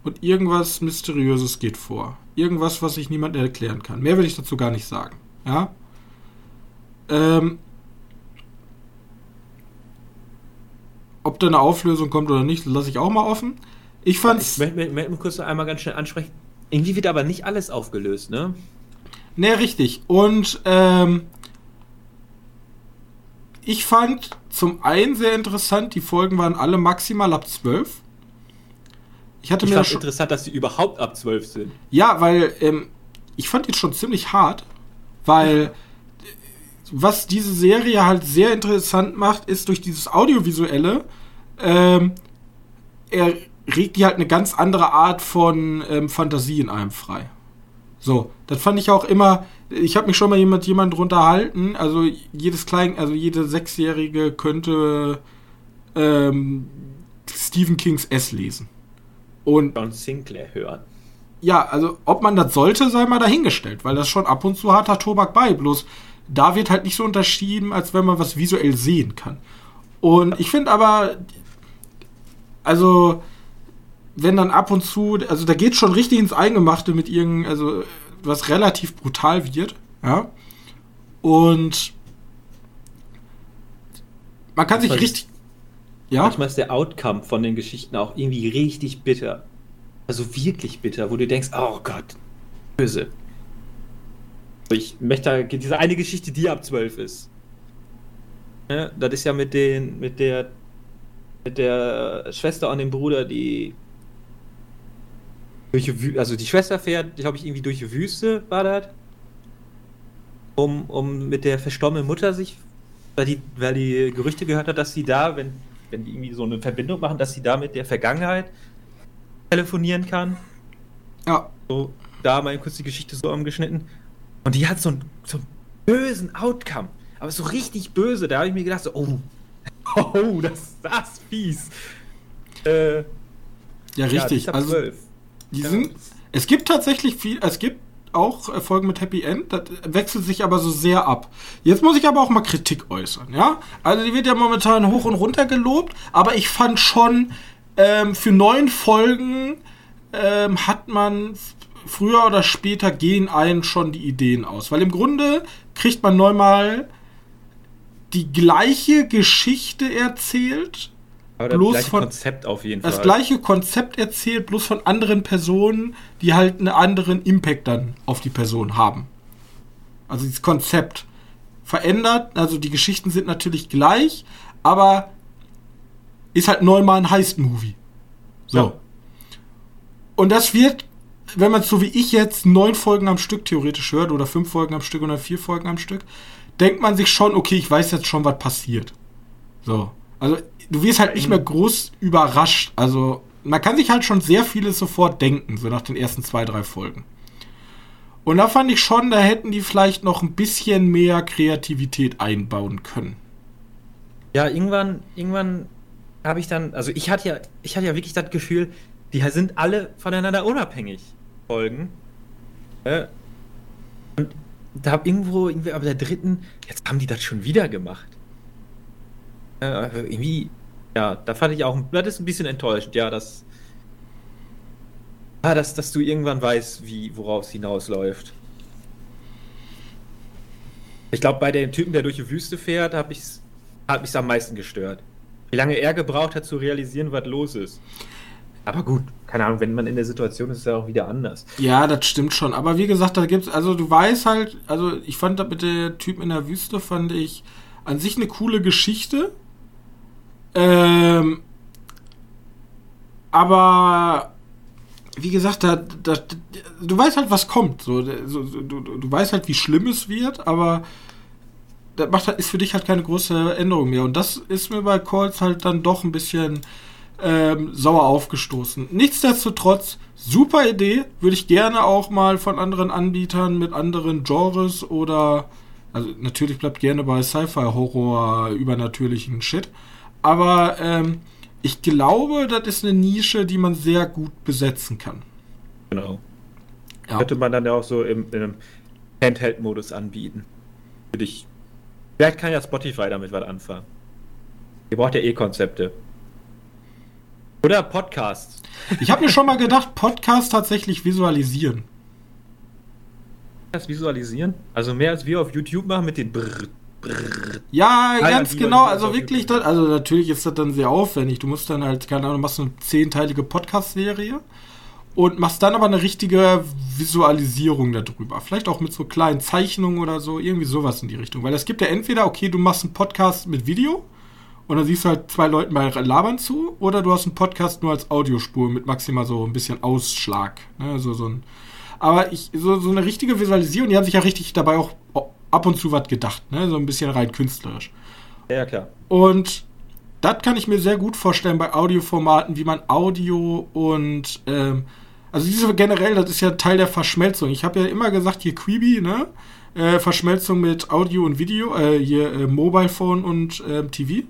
Und irgendwas Mysteriöses geht vor. Irgendwas, was sich niemand erklären kann. Mehr will ich dazu gar nicht sagen. Ja. Ähm, ob da eine Auflösung kommt oder nicht, lasse ich auch mal offen. Ich fand's. Ich möchte mir kurz einmal ganz schnell ansprechen. Irgendwie wird aber nicht alles aufgelöst, ne? Ne, richtig. Und ähm, ich fand zum einen sehr interessant, die Folgen waren alle maximal ab 12. Ich hatte ich mir fand interessant, dass sie überhaupt ab 12 sind. Ja, weil ähm, ich fand ihn schon ziemlich hart, weil was diese Serie halt sehr interessant macht, ist durch dieses Audiovisuelle, ähm, er regt die halt eine ganz andere Art von ähm, Fantasie in einem frei. So, das fand ich auch immer. Ich habe mich schon mal mit jemandem unterhalten. Also jedes Klein, also jede Sechsjährige könnte ähm, Stephen Kings S lesen. Und John Sinclair hören. Ja, also ob man das sollte, sei mal dahingestellt, weil das schon ab und zu harter Tobak bei. Bloß da wird halt nicht so unterschieden, als wenn man was visuell sehen kann. Und ich finde aber, also wenn dann ab und zu, also da geht schon richtig ins Eingemachte mit irgendeinem, also was relativ brutal wird, ja. Und man kann manchmal sich richtig. Ja. Manchmal ist der Outcome von den Geschichten auch irgendwie richtig bitter. Also wirklich bitter, wo du denkst, oh Gott, böse. Ich möchte diese eine Geschichte, die ab 12 ist. Ja, das ist ja mit den, mit der, mit der Schwester und dem Bruder, die durch die also die Schwester fährt, glaube ich, irgendwie durch die Wüste, war das. Um, um mit der verstorbenen Mutter sich, weil die, weil die Gerüchte gehört hat, dass sie da, wenn, wenn die irgendwie so eine Verbindung machen, dass sie da mit der Vergangenheit telefonieren kann. Ja. So, da mal kurz die Geschichte so umgeschnitten. Und die hat so einen, so einen bösen Outcome. Aber so richtig böse. Da habe ich mir gedacht, so, oh, [laughs] oh, das, das ist fies. Äh, ja, richtig. Ja, also, 12. Die sind, es gibt tatsächlich viel, es gibt auch Folgen mit Happy End, das wechselt sich aber so sehr ab. Jetzt muss ich aber auch mal Kritik äußern, ja? Also die wird ja momentan hoch und runter gelobt, aber ich fand schon, ähm, für neun Folgen ähm, hat man früher oder später gehen einen schon die Ideen aus. Weil im Grunde kriegt man neunmal die gleiche Geschichte erzählt, aber das gleiche von, Konzept auf jeden Fall. Das gleiche Konzept erzählt, bloß von anderen Personen, die halt einen anderen Impact dann auf die Person haben. Also dieses Konzept verändert, also die Geschichten sind natürlich gleich, aber ist halt neunmal ein Heist-Movie. So. Ja. Und das wird, wenn man so wie ich jetzt neun Folgen am Stück theoretisch hört, oder fünf Folgen am Stück oder vier Folgen am Stück, denkt man sich schon, okay, ich weiß jetzt schon, was passiert. So. Also du wirst halt nicht mehr groß überrascht. Also man kann sich halt schon sehr vieles sofort denken, so nach den ersten zwei, drei Folgen. Und da fand ich schon, da hätten die vielleicht noch ein bisschen mehr Kreativität einbauen können. Ja, irgendwann, irgendwann habe ich dann, also ich hatte ja, ich hatte ja wirklich das Gefühl, die sind alle voneinander unabhängig, Folgen. Und da habe irgendwo, irgendwie aber der dritten, jetzt haben die das schon wieder gemacht. Äh, irgendwie, ja, da fand ich auch, das ist ein bisschen enttäuschend, ja, dass, ah, dass, dass du irgendwann weißt, wie, worauf es hinausläuft. Ich glaube, bei dem Typen, der durch die Wüste fährt, hab ich's, hat mich am meisten gestört. Wie lange er gebraucht hat, zu realisieren, was los ist. Aber gut, keine Ahnung, wenn man in der Situation ist, ist es ja auch wieder anders. Ja, das stimmt schon. Aber wie gesagt, da gibt's, also du weißt halt, also ich fand das mit der Typen in der Wüste, fand ich an sich eine coole Geschichte. Ähm, aber wie gesagt, da, da, du weißt halt, was kommt. So, so, du, du weißt halt, wie schlimm es wird, aber das macht, ist für dich halt keine große Änderung mehr. Und das ist mir bei Calls halt dann doch ein bisschen ähm, sauer aufgestoßen. Nichtsdestotrotz, super Idee. Würde ich gerne auch mal von anderen Anbietern mit anderen Genres oder. Also natürlich bleibt gerne bei Sci-Fi, Horror, übernatürlichen Shit. Aber ähm, ich glaube, das ist eine Nische, die man sehr gut besetzen kann. Genau. Ja. Könnte man dann ja auch so im, im Handheld-Modus anbieten. Für dich. Vielleicht kann ja Spotify damit was anfangen. Ihr braucht ja eh Konzepte. Oder Podcasts. Ich habe mir schon mal gedacht, Podcast tatsächlich visualisieren. Das visualisieren? Also mehr als wir auf YouTube machen mit den Brrr, Ja, ah, ganz genau. Also wirklich, das, also natürlich ist das dann sehr aufwendig. Du musst dann halt, keine Ahnung, machst eine zehnteilige Podcast-Serie und machst dann aber eine richtige Visualisierung darüber. Vielleicht auch mit so kleinen Zeichnungen oder so, irgendwie sowas in die Richtung. Weil es gibt ja entweder, okay, du machst einen Podcast mit Video und dann siehst du halt zwei Leuten mal labern zu, oder du hast einen Podcast nur als Audiospur mit maximal so ein bisschen Ausschlag. Ne? So, so ein, aber ich, so, so eine richtige Visualisierung, die haben sich ja richtig dabei auch ab und zu was gedacht, ne? So ein bisschen rein künstlerisch. Ja, klar. Und das kann ich mir sehr gut vorstellen bei Audioformaten, wie man Audio und ähm, also diese generell, das ist ja Teil der Verschmelzung. Ich habe ja immer gesagt, hier Quibi, ne? Äh, Verschmelzung mit Audio und Video, äh, hier äh, Mobile Phone und ähm, TV.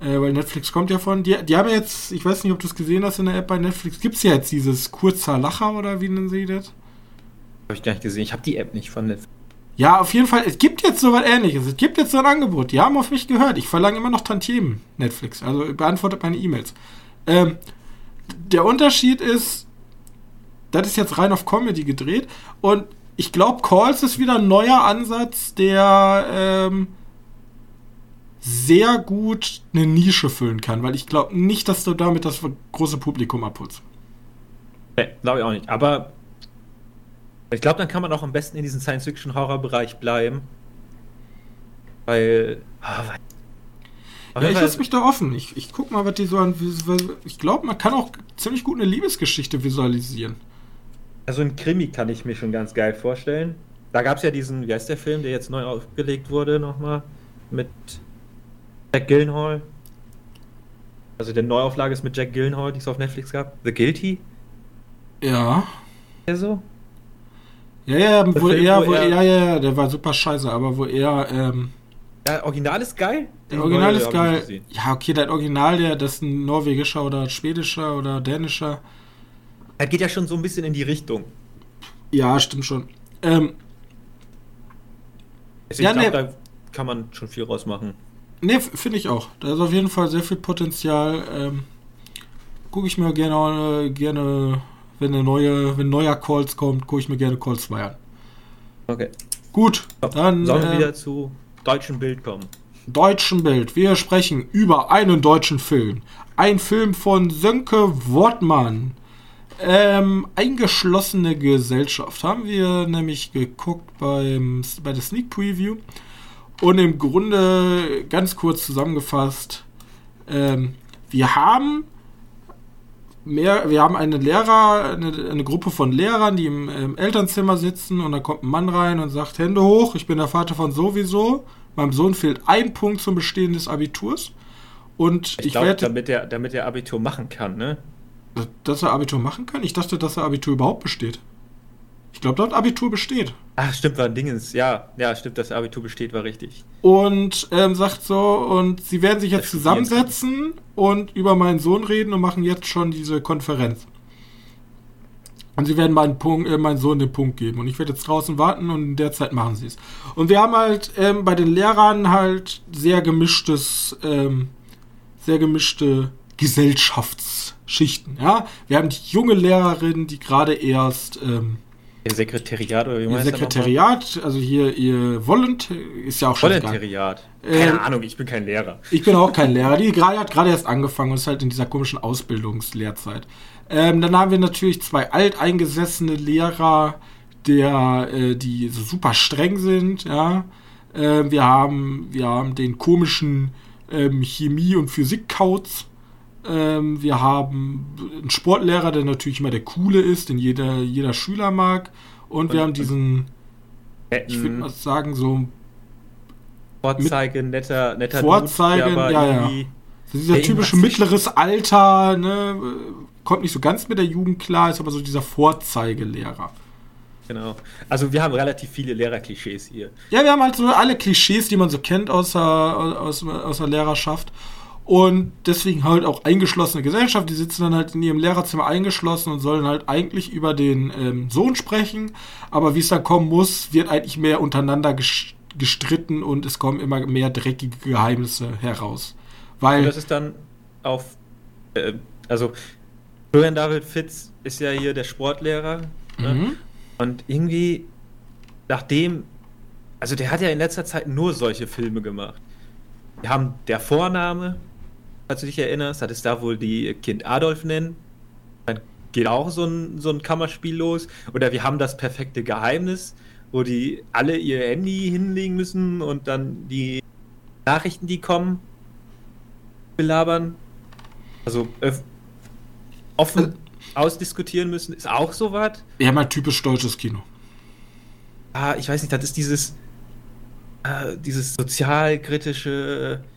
Äh, weil Netflix kommt ja von. Die, die haben ja jetzt, ich weiß nicht, ob du es gesehen hast in der App bei Netflix, gibt es ja jetzt dieses kurzer Lacher oder wie nennen sie das? Habe ich gar nicht gesehen. Ich habe die App nicht von Netflix. Ja, auf jeden Fall, es gibt jetzt so was ähnliches. Es gibt jetzt so ein Angebot. Die haben auf mich gehört. Ich verlange immer noch Tantiemen, Netflix. Also beantwortet meine E-Mails. Ähm, der Unterschied ist, das ist jetzt rein auf Comedy gedreht. Und ich glaube, Calls ist wieder ein neuer Ansatz, der ähm, sehr gut eine Nische füllen kann, weil ich glaube nicht, dass du damit das große Publikum abholst. Nee, glaube ich auch nicht. Aber ich glaube, dann kann man auch am besten in diesem Science-Fiction-Horror-Bereich bleiben. Weil. Oh, ja, ich lasse mich da offen. Ich, ich guck mal, was die so an. Ich glaube, man kann auch ziemlich gut eine Liebesgeschichte visualisieren. Also ein Krimi kann ich mir schon ganz geil vorstellen. Da gab es ja diesen, wie heißt der Film, der jetzt neu aufgelegt wurde nochmal? Mit Jack Gillenhall. Also der Neuauflage ist mit Jack Gillenhall, die es auf Netflix gab. The Guilty. Ja. Der so? Ja, ja, wo Film, er, wo er, ja, ja, der war super scheiße, aber wo er, ähm, Ja, Original ist geil. Der Original ist geil. Ja, okay, der Original, der, das ist ein norwegischer oder schwedischer oder dänischer. Er geht ja schon so ein bisschen in die Richtung. Ja, stimmt schon. Ähm, Deswegen, ja, ich glaube, ne, da kann man schon viel rausmachen. Ne, finde ich auch. Da ist auf jeden Fall sehr viel Potenzial. Ähm, Gucke ich mir gerne, gerne, wenn eine neue, wenn neuer Calls kommt, gucke ich mir gerne Calls 2 an. Okay. Gut, dann. Sollen wir äh, wieder zu deutschen Bild kommen? Deutschen Bild. Wir sprechen über einen deutschen Film. Ein Film von Sönke Wortmann. Ähm, eingeschlossene Gesellschaft haben wir nämlich geguckt beim, bei der Sneak Preview. Und im Grunde, ganz kurz zusammengefasst, ähm, wir haben mehr, wir haben eine Lehrer, eine, eine Gruppe von Lehrern, die im, im, Elternzimmer sitzen und da kommt ein Mann rein und sagt, Hände hoch, ich bin der Vater von sowieso. Meinem Sohn fehlt ein Punkt zum Bestehen des Abiturs. Und ich, ich glaube, damit er, damit er Abitur machen kann, ne? Dass er Abitur machen kann? Ich dachte, dass er Abitur überhaupt besteht. Ich glaube, dort Abitur besteht. Ach, stimmt, war ein Dingens. Ja, ja, stimmt, dass Abitur besteht, war richtig. Und ähm, sagt so, und sie werden sich jetzt zusammensetzen und über meinen Sohn reden und machen jetzt schon diese Konferenz. Und sie werden meinen, Punkt, äh, meinen Sohn den Punkt geben. Und ich werde jetzt draußen warten und in der Zeit machen sie es. Und wir haben halt ähm, bei den Lehrern halt sehr gemischtes, ähm, sehr gemischte Gesellschaftsschichten. Ja, wir haben die junge Lehrerin, die gerade erst ähm, Ihr Sekretariat oder wie Ihr Sekretariat, also hier ihr Volunt ist ja auch schon. Volontariat. Keine äh, Ahnung, ich bin kein Lehrer. Ich bin auch kein Lehrer. Die gerade hat gerade erst angefangen und ist halt in dieser komischen Ausbildungslehrzeit. Ähm, dann haben wir natürlich zwei alteingesessene Lehrer, der, äh, die so super streng sind, ja. Äh, wir haben, wir haben den komischen ähm, Chemie- und Physik-Kauz. Ähm, wir haben einen Sportlehrer, der natürlich immer der coole ist, den jeder, jeder Schüler mag. Und, und wir haben diesen, ich würde mal sagen, so Vorzeige, netter, netter Vorzeige, Dude, ja, ja. Dieser typische mittleres Alter, ne, kommt nicht so ganz mit der Jugend klar, ist aber so dieser Vorzeigelehrer. Genau. Also wir haben relativ viele Lehrerklischees hier. Ja, wir haben halt so alle Klischees, die man so kennt aus der, aus, aus der Lehrerschaft. Und deswegen halt auch eingeschlossene Gesellschaft. Die sitzen dann halt in ihrem Lehrerzimmer eingeschlossen und sollen halt eigentlich über den ähm, Sohn sprechen. Aber wie es dann kommen muss, wird eigentlich mehr untereinander gestritten und es kommen immer mehr dreckige Geheimnisse heraus. Weil. Und das ist dann auf. Äh, also, Florian David Fitz ist ja hier der Sportlehrer. Ne? Mhm. Und irgendwie, nachdem. Also, der hat ja in letzter Zeit nur solche Filme gemacht. Wir haben der Vorname, falls du dich erinnerst, hat es da wohl die Kind Adolf nennen. Dann geht auch so ein, so ein Kammerspiel los. Oder wir haben das perfekte Geheimnis, wo die alle ihr Handy hinlegen müssen und dann die Nachrichten, die kommen, belabern. Also offen also, ausdiskutieren müssen, ist auch so was. Ja, mal typisch deutsches Kino. Ah, ich weiß nicht, das ist dieses, äh, dieses sozialkritische äh,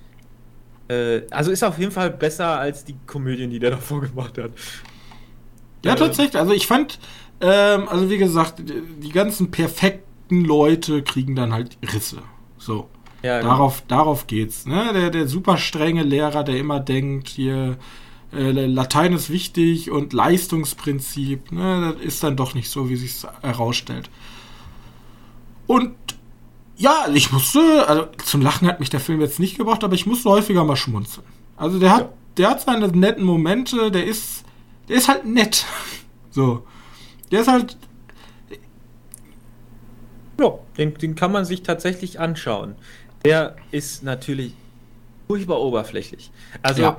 also ist auf jeden Fall besser als die Komödien, die der [laughs] davor gemacht hat. Ja, ähm, tatsächlich. Also ich fand, ähm, also wie gesagt, die ganzen perfekten Leute kriegen dann halt Risse. So. Ja, genau. darauf, darauf geht's. Ne? Der, der super strenge Lehrer, der immer denkt, hier, äh, Latein ist wichtig und Leistungsprinzip, ne? das ist dann doch nicht so, wie sich herausstellt. Und ja, ich musste, also zum Lachen hat mich der Film jetzt nicht gebracht, aber ich musste häufiger mal schmunzeln. Also der hat, ja. der hat seine netten Momente, der ist, der ist halt nett. [laughs] So. Der ist halt. Ja, den, den kann man sich tatsächlich anschauen. Der ist natürlich furchtbar oberflächlich. Also, ja.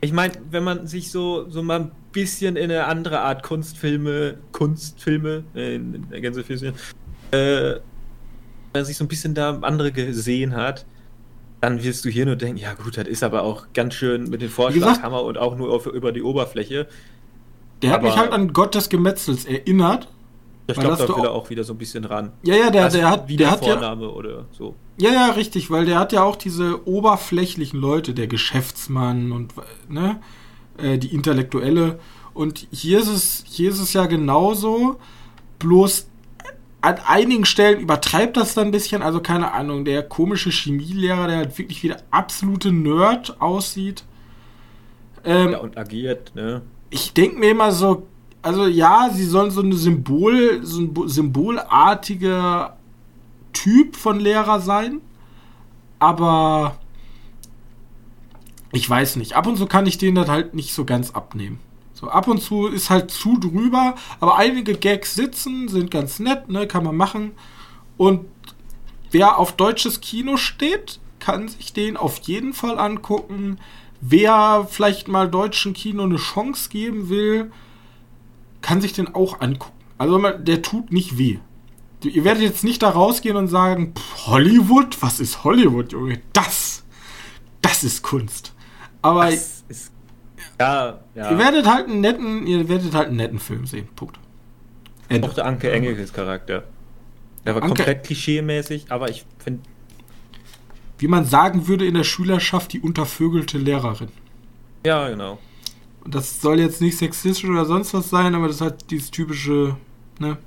ich meine, wenn man sich so, so mal ein bisschen in eine andere Art Kunstfilme, Kunstfilme, in, in der Gänsefüßchen, äh, man sich so ein bisschen da andere gesehen hat, dann wirst du hier nur denken, ja gut, das ist aber auch ganz schön mit dem Vorschlaghammer und auch nur auf, über die Oberfläche. Der hat aber, mich halt an Gott des Gemetzels erinnert. Ich glaube, da will er auch wieder so ein bisschen ran. Ja, ja, der, also der hat. Der, der Vorname ja, oder so. Ja, ja, richtig, weil der hat ja auch diese oberflächlichen Leute, der Geschäftsmann und ne, äh, die Intellektuelle. Und hier ist es, hier ist es ja genauso, bloß an einigen Stellen übertreibt das dann ein bisschen. Also keine Ahnung, der komische Chemielehrer, der halt wirklich wie der absolute Nerd aussieht. Ähm, ja, und agiert, ne? Ich denke mir immer so, also ja, sie sollen so eine Symbol, so ein symbolartiger Typ von Lehrer sein, aber ich weiß nicht. Ab und zu kann ich den das halt nicht so ganz abnehmen. So ab und zu ist halt zu drüber, aber einige Gags sitzen, sind ganz nett, ne, kann man machen. Und wer auf deutsches Kino steht, kann sich den auf jeden Fall angucken. Wer vielleicht mal deutschen Kino eine Chance geben will, kann sich den auch angucken. Also der tut nicht weh. Ihr werdet jetzt nicht da rausgehen und sagen, Hollywood? Was ist Hollywood, Junge? Das, das ist Kunst. Aber das ist ja, ja. Ihr werdet halt einen netten, ihr werdet halt einen netten Film sehen. Punkt. Ende. Auch der Anke Engelkes Charakter. Der war Anke komplett klischee-mäßig, aber ich finde. Wie man sagen würde in der Schülerschaft, die untervögelte Lehrerin. Ja, genau. Und das soll jetzt nicht sexistisch oder sonst was sein, aber das ist halt dieses typische, ne?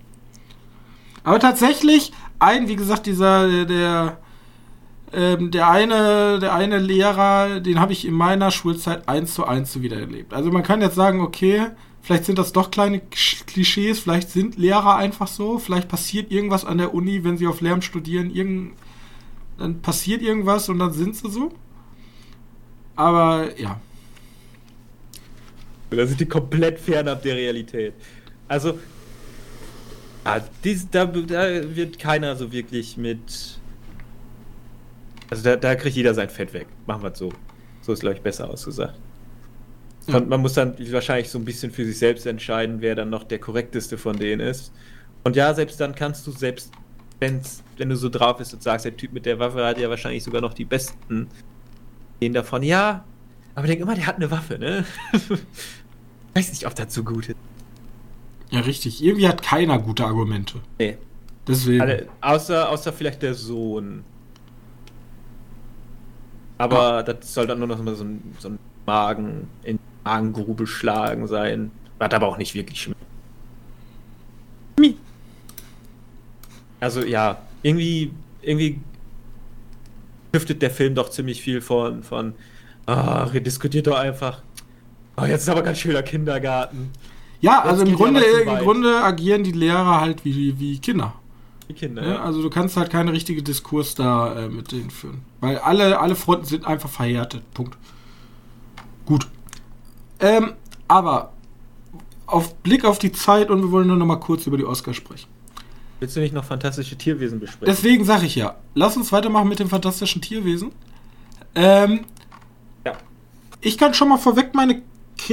Aber tatsächlich, ein, wie gesagt, dieser, der, der ähm, der, eine, der eine Lehrer, den habe ich in meiner Schulzeit eins zu eins so wieder erlebt. Also man kann jetzt sagen, okay, vielleicht sind das doch kleine Klischees, vielleicht sind Lehrer einfach so, vielleicht passiert irgendwas an der Uni, wenn sie auf Lärm studieren, irgend, dann passiert irgendwas und dann sind sie so. Aber ja. Da sind die komplett fernab der Realität. Also, ah, dies, da, da wird keiner so wirklich mit also da, da kriegt jeder sein Fett weg. Machen wir es so. So ist, glaube ich, besser ausgesagt. Und man muss dann wahrscheinlich so ein bisschen für sich selbst entscheiden, wer dann noch der korrekteste von denen ist. Und ja, selbst dann kannst du selbst, wenn's, wenn du so drauf bist und sagst, der Typ mit der Waffe hat ja wahrscheinlich sogar noch die besten. Den davon, ja, aber denk immer, der hat eine Waffe, ne? [laughs] Weiß nicht, ob das so gut ist. Ja, richtig. Irgendwie hat keiner gute Argumente. Nee. Deswegen. Alle, außer, außer vielleicht der Sohn. Aber ja. das soll dann nur noch so ein, so ein Magen in Magengrube schlagen sein. Hat aber auch nicht wirklich schmeckt. Also ja, irgendwie, irgendwie hüftet der Film doch ziemlich viel von, von Ach, ihr diskutiert doch einfach. Oh, jetzt ist aber ganz schöner Kindergarten. Ja, also im Grunde, im. Grunde agieren die Lehrer halt wie, wie Kinder. Die Kinder, Ja, also du kannst halt keine richtige Diskurs da äh, mit denen führen. Weil alle, alle Fronten sind einfach verhärtet. Punkt. Gut. Ähm, aber auf Blick auf die Zeit und wir wollen nur noch mal kurz über die Oscars sprechen. Willst du nicht noch fantastische Tierwesen besprechen? Deswegen sage ich ja, lass uns weitermachen mit dem fantastischen Tierwesen. Ähm, ja. ich kann schon mal vorweg meine,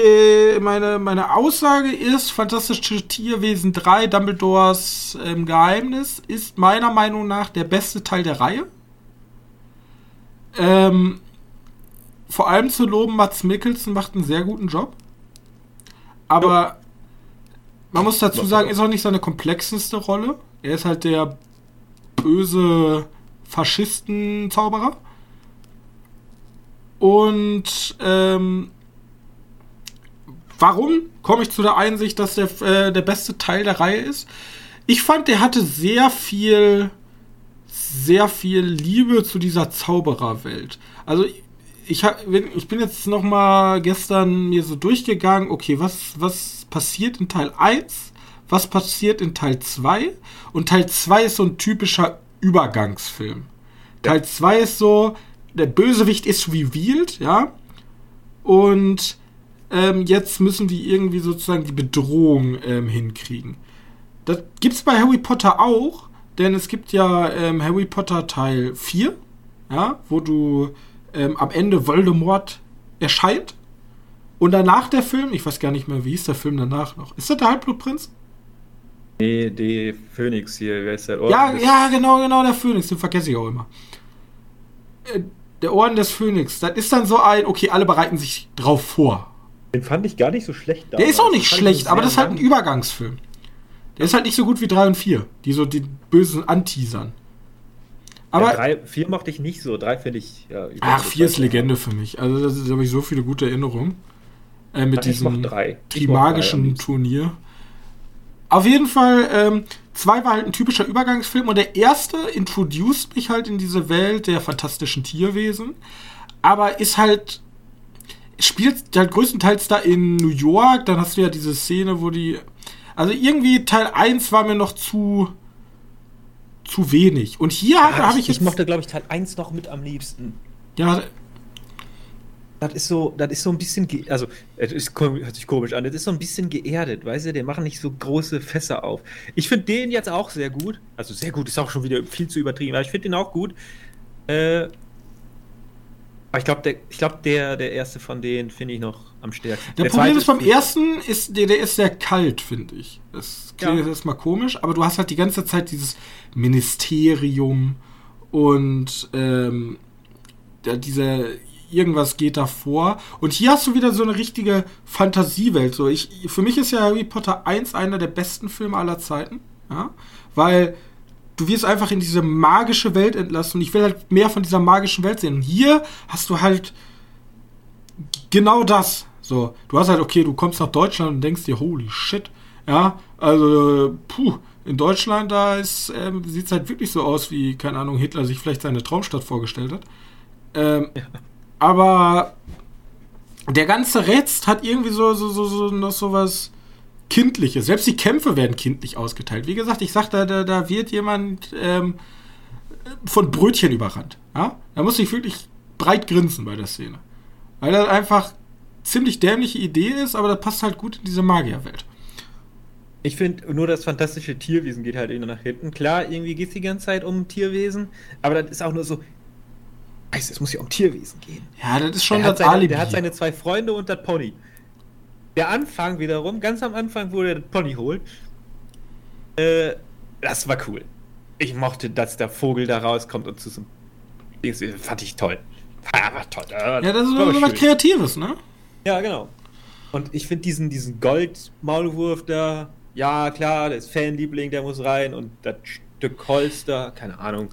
Ke- meine, meine Aussage ist, Fantastische Tierwesen 3, Dumbledores ähm, Geheimnis, ist meiner Meinung nach der beste Teil der Reihe. Ähm, vor allem zu loben, Mats Mikkelsen macht einen sehr guten Job. Aber man muss dazu sagen, ist auch nicht seine komplexeste Rolle. Er ist halt der böse Faschistenzauberer. Und ähm, warum komme ich zu der Einsicht, dass der, äh, der beste Teil der Reihe ist? Ich fand, der hatte sehr viel, sehr viel Liebe zu dieser Zaubererwelt. Also ich, hab, ich bin jetzt noch mal gestern mir so durchgegangen, okay, was, was passiert in Teil 1, was passiert in Teil 2 und Teil 2 ist so ein typischer Übergangsfilm. Teil 2 ist so, der Bösewicht ist revealed, ja, und ähm, jetzt müssen wir irgendwie sozusagen die Bedrohung ähm, hinkriegen. Das gibt's bei Harry Potter auch, denn es gibt ja ähm, Harry Potter Teil 4, ja, wo du ähm, am Ende Voldemort erscheint. Und danach der Film, ich weiß gar nicht mehr, wie hieß der Film danach noch? Ist das der Halbblutprinz? Nee, die Phoenix hier, wer ist der? Ja, Orden ja, genau, genau, der Phönix, den vergesse ich auch immer. Äh, Der Orden des Phönix, das ist dann so ein, okay, alle bereiten sich drauf vor. Den fand ich gar nicht so schlecht Der ist auch nicht schlecht, aber das ist halt ein. Übergangsfilm. Der ist halt nicht so gut wie 3 und 4, die so die bösen anteasern. Aber ja, drei, vier mochte ich nicht so, drei finde ich. Ja, ach, 4 ist Legende für mich. Also da habe ich so viele gute Erinnerungen. Äh, mit mochte diesem Trimagischen. Turnier. Auf jeden Fall, ähm, zwei war halt ein typischer Übergangsfilm und der erste introduced mich halt in diese Welt der fantastischen Tierwesen, aber ist halt spielt halt größtenteils da in New York, dann hast du ja diese Szene, wo die also irgendwie Teil 1 war mir noch zu zu wenig und hier Ja, habe ich, ich ich mochte, glaube ich, Teil 1 noch mit am liebsten. ja Das ist so, das ist so ein bisschen, also, es ist, hört sich komisch an, das ist so ein bisschen geerdet, weißt du, die machen nicht so große Fässer auf. Ich finde den jetzt auch sehr gut, also sehr gut ist auch schon wieder viel zu übertrieben, aber ich finde den auch gut. Äh, aber ich glaube, der, ich glaub, der, der erste von denen finde ich noch am stärksten. Der, Der Problem ist beim ersten, ist, der, der ist sehr kalt, finde ich. Das klingt Ja. erstmal komisch, aber du hast halt die ganze Zeit dieses Ministerium und ähm, da, dieser irgendwas geht davor. Und hier hast du wieder so eine richtige Fantasiewelt. So, ich, für mich ist ja Harry Potter 1 einer der besten Filme aller Zeiten. Ja? Weil du wirst einfach in diese magische Welt entlassen und ich will halt mehr von dieser magischen Welt sehen. Und hier hast du halt genau das. So, du hast halt, okay, du kommst nach Deutschland und denkst dir, holy shit. Ja, also, puh, in Deutschland, da ist, ähm, sieht es halt wirklich so aus, wie, keine Ahnung, Hitler sich vielleicht seine Traumstadt vorgestellt hat. Ähm, Aber der ganze Rest hat irgendwie so, so, so, so noch so was Kindliches. Selbst die Kämpfe werden kindlich ausgeteilt. Wie gesagt, ich sag, da, da, da wird jemand ähm, von Brötchen überrannt. Ja? Da muss ich wirklich breit grinsen bei der Szene. Weil das einfach ziemlich dämliche Idee ist, aber das passt halt gut in diese Magierwelt. Ich finde, nur das fantastische Tierwesen geht halt irgendwie nach hinten. Klar, irgendwie geht es die ganze Zeit um Tierwesen, aber das ist auch nur so. Es muss ja um Tierwesen gehen. Ja, das ist schon der, das seine, Alibi. der hat seine zwei Freunde und das Pony. Der Anfang wiederum, ganz am Anfang, wo er das Pony holt, äh, das war cool. Ich mochte, dass der Vogel da rauskommt und zu so einem. Fand ich toll. War toll. ja, das ist so was. Kreatives, ne? Ja, genau. Und ich finde diesen, diesen Gold-Maulwurf da, ja klar, der ist Fanliebling, der muss rein und das Stück da, keine Ahnung.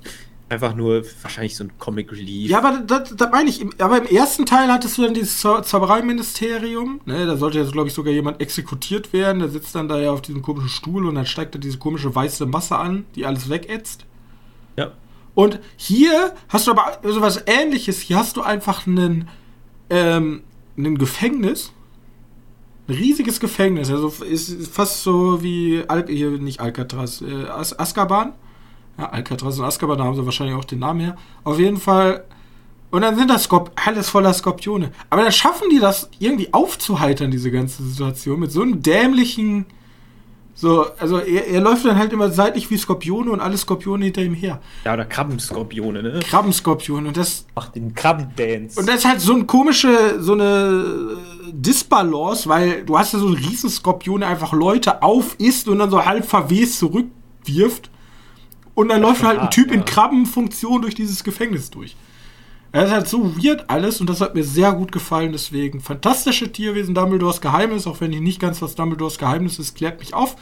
Einfach nur wahrscheinlich so ein Comic Relief. Ja, aber das, das meine ich. Aber im ersten Teil hattest du dann dieses Zau- Zaubereiministerium. Ne, da sollte jetzt, glaube ich, sogar jemand exekutiert werden. Der sitzt dann da ja auf diesem komischen Stuhl und dann steigt da diese komische weiße Masse an, die alles wegätzt. ja. Und hier hast du aber sowas ähnliches. Hier hast du einfach einen ähm, ein Gefängnis. Ein riesiges Gefängnis. Also ist fast so wie Al hier nicht Alcatraz, äh, As Azkaban. Ja, Alcatraz und Azkaban, da haben sie wahrscheinlich auch den Namen her. Auf jeden Fall. Und dann sind das Skop alles voller Skorpione. Aber dann schaffen die das irgendwie aufzuheitern, diese ganze Situation, mit so einem dämlichen so, also er, er läuft dann halt immer seitlich wie Skorpione und alle Skorpione hinter ihm her. Ja, oder Krabbenskorpione, ne? Krabbenskorpione und das. Ach, den Krabbendance. Und das ist halt so ein komische, so eine Disbalance, weil du hast ja so einen Riesenskorpion, der einfach Leute aufisst und dann so halb verwest zurückwirft. Und dann läuft halt ein Typ ja. in Krabbenfunktion durch dieses Gefängnis durch. Er ist halt so weird alles und das hat mir sehr gut gefallen. Deswegen fantastische Tierwesen, Dumbledores Geheimnis, auch wenn ich nicht ganz was Dumbledores Geheimnis ist, klärt mich auf.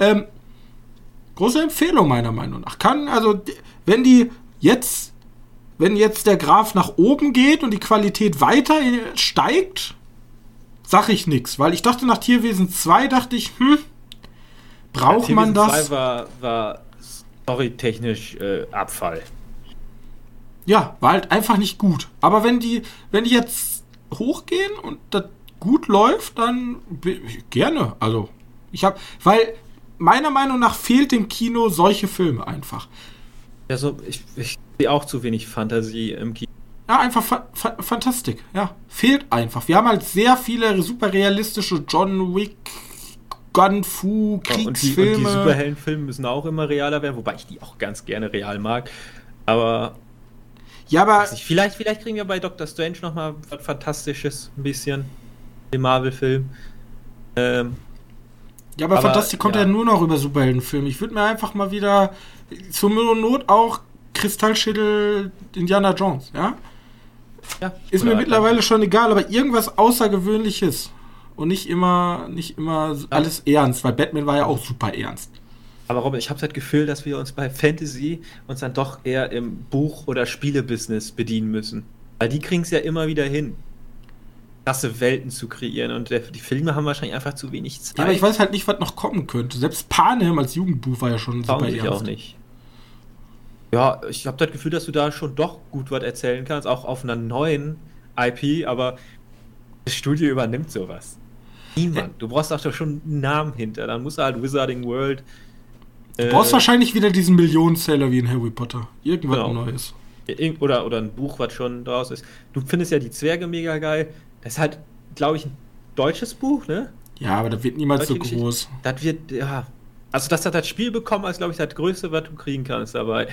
Ähm, große Empfehlung meiner Meinung nach. Kann, also, wenn die jetzt, wenn jetzt der Graph nach oben geht und die Qualität weiter steigt, sag ich nichts. Weil ich dachte nach Tierwesen 2, dachte ich, hm, braucht ja, man das? 2 war, war storytechnisch äh, Abfall. Ja, war halt einfach nicht gut. Aber wenn die, wenn die jetzt hochgehen und das gut läuft, dann gerne. Also, ich habe, weil meiner Meinung nach fehlt dem Kino solche Filme einfach. Ja, so, ich, ich sehe auch zu wenig Fantasie im Kino. Ja, einfach fa fa Fantastik, ja. Fehlt einfach. Wir haben halt sehr viele super realistische John Wick, Gun Fu, Kriegsfilme. Und die, und die Superheldenfilme müssen auch immer realer werden, wobei ich die auch ganz gerne real mag. Aber ja, aber. Vielleicht, vielleicht kriegen wir bei Doctor Strange nochmal was Fantastisches, ein bisschen. Im Marvel-Film. Ähm, ja, aber, aber Fantastik kommt ja. ja nur noch über Superheldenfilme. Ich würde mir einfach mal wieder zur Not auch Kristallschädel Indiana Jones, ja? ja ist mir mittlerweile schon egal, aber irgendwas Außergewöhnliches. Und nicht immer, nicht immer alles ernst, weil Batman war ja auch super ernst. Aber Robin, ich habe das Gefühl, dass wir uns bei Fantasy uns dann doch eher im Buch- oder Spielebusiness bedienen müssen. Weil die kriegen es ja immer wieder hin, krasse Welten zu kreieren. Und der, die Filme haben wahrscheinlich einfach zu wenig Zeit. Ja, aber ich weiß halt nicht, was noch kommen könnte. Selbst Panem als Jugendbuch war ja schon Trauen super ernst. auch nicht. Ja, ich habe das Gefühl, dass du da schon doch gut was erzählen kannst, auch auf einer neuen IP, aber das Studio übernimmt sowas. Niemand. Du brauchst doch schon einen Namen hinter. Dann muss halt Wizarding World Du brauchst äh, wahrscheinlich wieder diesen Millionenseller wie in Harry Potter. Irgendwas genau. Neues. Oder, oder ein Buch, was schon draus ist. Du findest ja die Zwerge mega geil. Das ist halt, glaube ich, ein deutsches Buch, ne? Ja, aber das wird niemals Deutsche so groß. Das wird, ja. Also, dass er das Spiel bekommen, ist, glaube ich, das Größte, was du kriegen kannst dabei.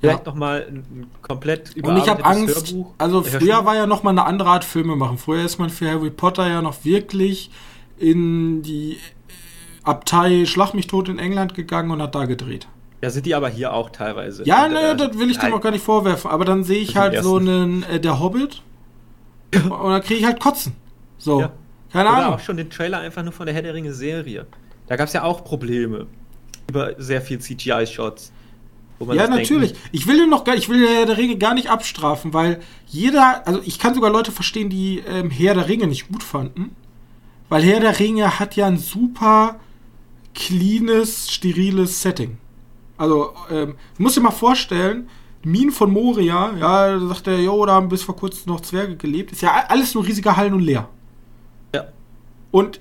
Vielleicht ja. nochmal ein, ein komplett Und ich habe Angst, Hörbuch. also früher war ja nochmal eine andere Art Filme machen. Früher ist man für Harry Potter ja noch wirklich in die Abtei Schlag mich tot in England gegangen und hat da gedreht. Ja, sind die aber hier auch teilweise. Ja, ne, das will ich dem auch gar nicht vorwerfen. Aber dann sehe ich halt so einen äh, Der Hobbit [laughs] und dann kriege ich halt Kotzen. So. Ja. Keine Oder Ahnung. auch schon den Trailer einfach nur von der Herr der Ringe Serie. Da gab es ja auch Probleme. Über sehr viel CGI-Shots. Ja, natürlich. Denkt, ich will den noch gar, ich will Herr der Ringe gar nicht abstrafen, weil jeder, also ich kann sogar Leute verstehen, die ähm, Herr der Ringe nicht gut fanden. Weil Herr der Ringe hat ja ein super cleanes, steriles Setting. Also, ähm, du musst dir mal vorstellen, Minen von Moria, ja, da sagt er, jo, da haben bis vor kurzem noch Zwerge gelebt. Ist ja alles nur riesige Hallen und leer. Ja. Und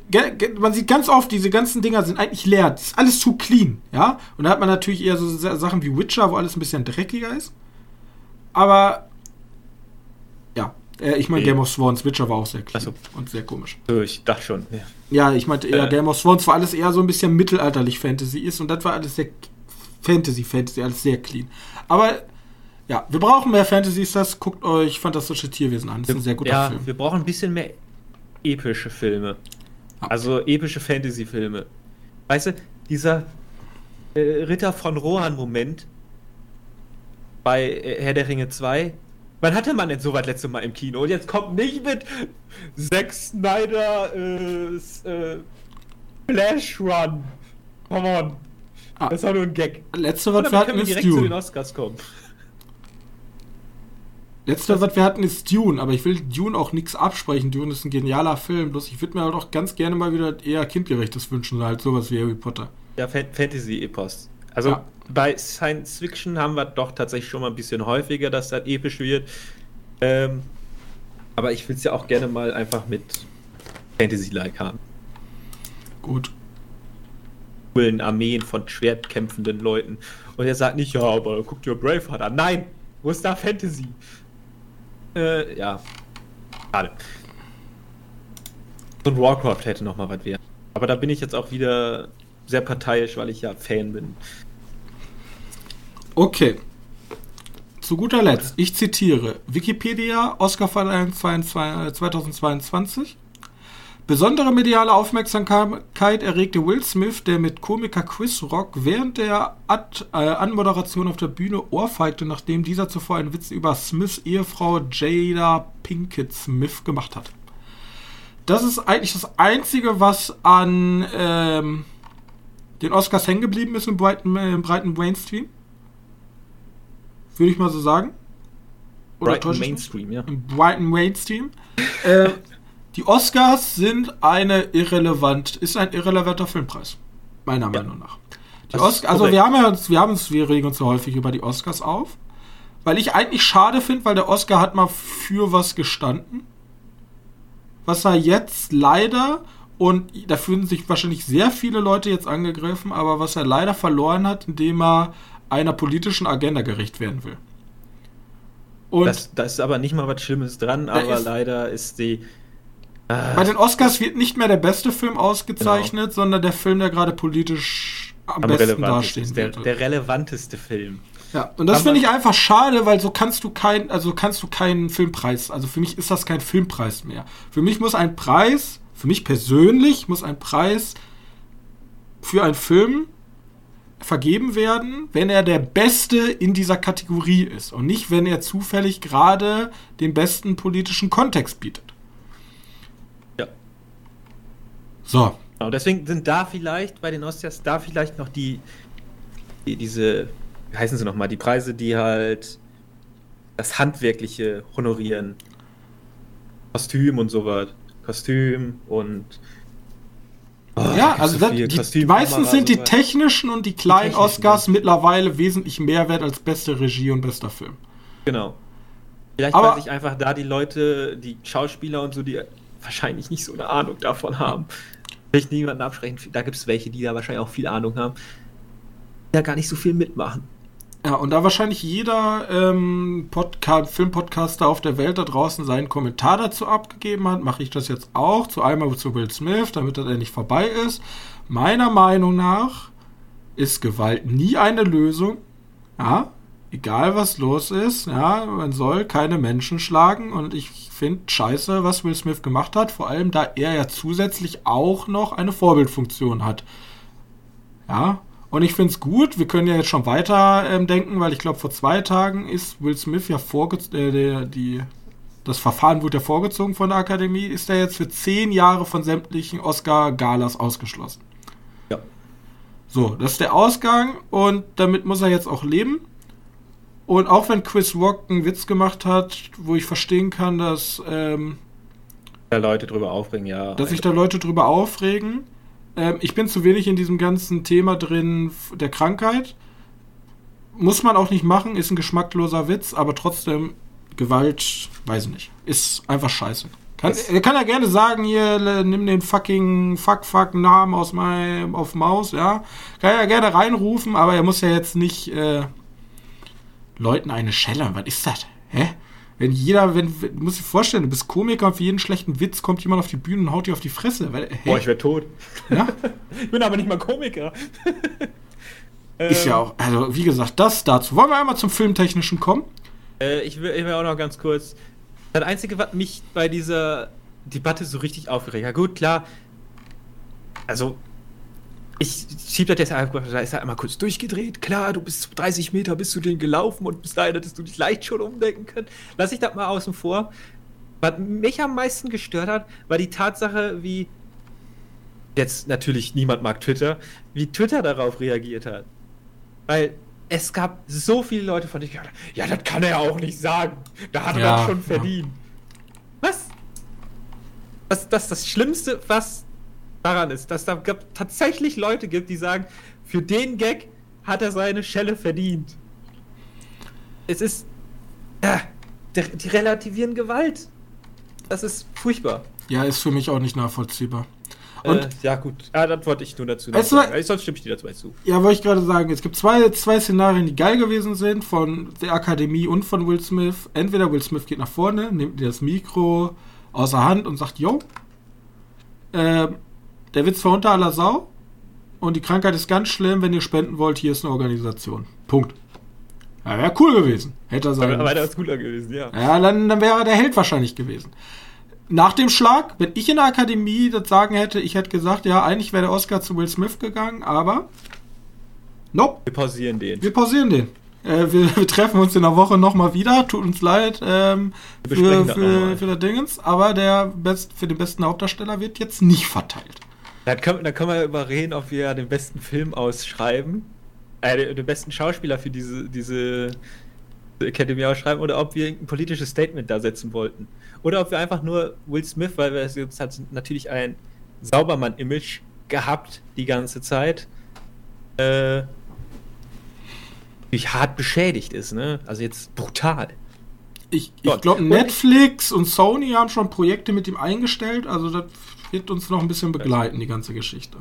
man sieht ganz oft, diese ganzen Dinger sind eigentlich leer. Das ist alles zu clean, ja. Und da hat man natürlich eher so Sachen wie Witcher, wo alles ein bisschen dreckiger ist. Aber äh, ich meine, Game of Thrones, Witcher war auch sehr clean so. und sehr komisch. Ich dachte schon. Ja, ja ich meinte eher, äh. Game of Thrones war alles eher so ein bisschen mittelalterlich Fantasy ist und das war alles sehr Fantasy, Fantasy, alles sehr clean. Aber ja, wir brauchen mehr Fantasy, ist das. Guckt euch Fantastische Tierwesen an. Das ist ein sehr guter ja, Film. Wir brauchen ein bisschen mehr epische Filme. Also epische Fantasy-Filme. Weißt du, dieser äh, Ritter von Rohan-Moment bei äh, Herr der Ringe 2, Wann hatte man denn sowas letzte Mal im Kino? Und jetzt kommt nicht mit Zack Snyder äh, äh, Flash Run. Come on. Ah, das war nur ein Gag. Letzte, wir hatten, ist direkt Dune. zu den Oscars kommen. Letzte, was wir hatten, ist Dune, aber ich will Dune auch nichts absprechen. Dune ist ein genialer Film, bloß ich würde mir halt auch ganz gerne mal wieder eher kindgerechtes wünschen, halt sowas wie Harry Potter. Ja, Fantasy-Epos. Also ja. bei Science Fiction haben wir doch tatsächlich schon mal ein bisschen häufiger, dass das episch wird. Ähm, Aber ich will es ja auch gerne mal einfach mit Fantasy-like haben. Gut. Coolen Armeen von schwertkämpfenden Leuten. Und er sagt nicht, ja, aber guck dir Braveheart an. Nein, wo ist da Fantasy? Äh, ja. Schade. So ein Warcraft hätte noch mal was wert. Aber da bin ich jetzt auch wieder sehr parteiisch, weil ich ja Fan bin. Okay. Zu guter Letzt, ich zitiere Wikipedia, Oscarverleihung 2022. Besondere mediale Aufmerksamkeit erregte Will Smith, der mit Komiker Chris Rock während der Ad äh, Anmoderation auf der Bühne ohrfeigte, nachdem dieser zuvor einen Witz über Smiths Ehefrau Jada Pinkett Smith gemacht hat. Das ist eigentlich das Einzige, was an ähm, den Oscars hängen geblieben ist im breiten, äh, breiten Mainstream. Würde ich mal so sagen. Brighton Mainstream, ja. Im Brighton Mainstream. äh, die Oscars sind eine irrelevant, ist ein irrelevanter Filmpreis. Meiner ja. Meinung nach. Die Oscar, also wir haben ja uns, wir haben uns, wir regen uns so häufig über die Oscars auf. Weil ich eigentlich schade finde, weil der Oscar hat mal für was gestanden. Was er jetzt leider, und da fühlen sich wahrscheinlich sehr viele Leute jetzt angegriffen, aber was er leider verloren hat, indem er einer politischen Agenda gerecht werden will. Und das, da ist aber nicht mal was Schlimmes dran, aber ist, leider ist die. Äh, bei den Oscars wird nicht mehr der beste Film ausgezeichnet, genau. sondern der Film, der gerade politisch am, am besten dastehen der, wird. Der relevanteste Film. Ja, und das finde ich einfach schade, weil so kannst du kein, also kannst du keinen Filmpreis, also für mich ist das kein Filmpreis mehr. Für mich muss ein Preis, für mich persönlich muss ein Preis für einen Film vergeben werden, wenn er der Beste in dieser Kategorie ist und nicht, wenn er zufällig gerade den besten politischen Kontext bietet. Ja. So. Genau, deswegen sind da vielleicht bei den Oscars da vielleicht noch die, die diese, wie heißen sie nochmal, die Preise, die halt das Handwerkliche honorieren. Kostüm und sowas. Kostüm und Oh, ja, also so das, die, meistens sind die technischen und die kleinen die Oscars ja. mittlerweile wesentlich mehr wert als beste Regie und bester Film. Genau. Vielleicht, Aber, weil sich einfach da die Leute, die Schauspieler und so, die wahrscheinlich nicht so eine Ahnung davon haben. Will ich niemanden absprechen. Da gibt es welche, die da wahrscheinlich auch viel Ahnung haben. Die da gar nicht so viel mitmachen. Ja, und da wahrscheinlich jeder ähm, Filmpodcaster auf der Welt da draußen seinen Kommentar dazu abgegeben hat, mache ich das jetzt auch. Zu einmal zu Will Smith, damit er endlich vorbei ist. Meiner Meinung nach ist Gewalt nie eine Lösung. Ja, egal was los ist, ja, man soll keine Menschen schlagen und ich finde scheiße, was Will Smith gemacht hat, vor allem da er ja zusätzlich auch noch eine Vorbildfunktion hat. Ja, und ich finde es gut, wir können ja jetzt schon weiter ähm, denken, weil ich glaube, vor zwei Tagen ist Will Smith ja vorgezogen, äh, der, die, das Verfahren wurde ja vorgezogen von der Akademie, ist er jetzt für zehn Jahre von sämtlichen Oscar-Galas ausgeschlossen. Ja. So, das ist der Ausgang und damit muss er jetzt auch leben. Und auch wenn Chris Rock einen Witz gemacht hat, wo ich verstehen kann, dass ähm, da Leute drüber aufregen, ja. Dass sich da Leute drüber aufregen ähm, ich bin zu wenig in diesem ganzen Thema drin der Krankheit. Muss man auch nicht machen, ist ein geschmackloser Witz, aber trotzdem Gewalt, weiß ich nicht. Ist einfach scheiße. Kann, er kann ja gerne sagen, hier, nimm den fucking Fuck-Fuck-Namen aus meinem, auf Maus, ja. Kann er ja gerne reinrufen, aber er muss ja jetzt nicht äh, Leuten eine schellern. Was ist das? Hä? Wenn jeder, wenn, du musst dir vorstellen, du bist Komiker und für jeden schlechten Witz kommt jemand auf die Bühne und haut dir auf die Fresse. Weil, hey. Boah, ich wäre tot. Ja? [laughs] ich bin aber nicht mal Komiker. [laughs] Ist ja auch, also wie gesagt, das dazu. Wollen wir einmal zum Filmtechnischen kommen? Äh, ich, will, ich will auch noch ganz kurz. Das Einzige, was mich bei dieser Debatte so richtig aufgeregt hat, gut, klar, also ich schieb das jetzt einfach, da ist er einmal kurz durchgedreht. Klar, du bist 30 Meter bist du den gelaufen und bis dahin hättest du dich leicht schon umdenken können. Lass ich das mal außen vor. Was mich am meisten gestört hat, war die Tatsache, wie jetzt natürlich niemand mag Twitter, wie Twitter darauf reagiert hat. Weil es gab so viele Leute von denen, ja, das kann er ja auch nicht sagen. Da hat er ja, schon verdient. Ja. Was? Das, das ist das Schlimmste, was daran ist, dass da tatsächlich Leute gibt, die sagen, für den Gag hat er seine Schelle verdient. Es ist. Ja, die relativieren Gewalt. das ist furchtbar. Ja, ist für mich auch nicht nachvollziehbar. Und äh, ja, gut. Ah, das wollte ich nur dazu weißt sagen. Sonst stimme ich dir dazu zu. Ja, wollte ich gerade sagen. Es gibt zwei, zwei Szenarien, die geil gewesen sind, von der Akademie und von Will Smith. Entweder Will Smith geht nach vorne, nimmt dir das Mikro außer Hand und sagt, yo, äh, der Witz war unter aller Sau und die Krankheit ist ganz schlimm, wenn ihr spenden wollt, hier ist eine Organisation. Punkt. Ja, wäre cool gewesen. Hätte er. Aber wäre cooler gewesen, ja. Ja, dann, dann wäre er der Held wahrscheinlich gewesen nach dem Schlag, wenn ich in der Akademie das sagen hätte, ich hätte gesagt, ja, eigentlich wäre der Oscar zu Will Smith gegangen, aber nope. Wir pausieren den. Wir pausieren den. Äh, wir, [laughs] wir, treffen uns in der Woche nochmal wieder. Tut uns leid ähm, für, für, für das Dingens, aber der Best, für den besten Hauptdarsteller wird jetzt nicht verteilt. Dann können, dann können wir überreden, ob wir den besten Film ausschreiben. Äh, den besten Schauspieler für diese, diese Academy ausschreiben oder ob wir ein politisches Statement da setzen wollten. Oder ob wir einfach nur Will Smith, weil wir jetzt hat natürlich ein Saubermann-Image gehabt die ganze Zeit, äh, hart beschädigt ist, ne? Also jetzt brutal. Ich, ich glaube, Netflix und Sony haben schon Projekte mit ihm eingestellt, also das wird uns noch ein bisschen begleiten, die ganze Geschichte.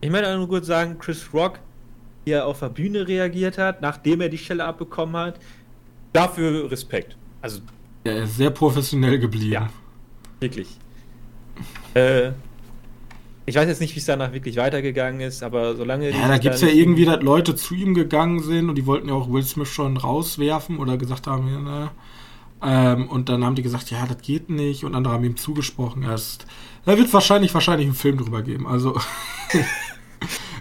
Ich möchte nur kurz sagen, Chris Rock, wie er auf der Bühne reagiert hat, nachdem er die Stelle abbekommen hat, dafür Respekt. Also er ist sehr professionell geblieben. Ja, wirklich. Äh, ich weiß jetzt nicht, wie es danach wirklich weitergegangen ist, aber solange. Ja, da gibt es ja irgendwie, dass Leute zu ihm gegangen sind und die wollten ja auch Will Smith schon rauswerfen oder gesagt haben, ja, ne. Ähm, und dann haben die gesagt, ja, das geht nicht. Und andere haben ihm zugesprochen. Erst, da wird wahrscheinlich, wahrscheinlich einen Film drüber geben. Also. [laughs]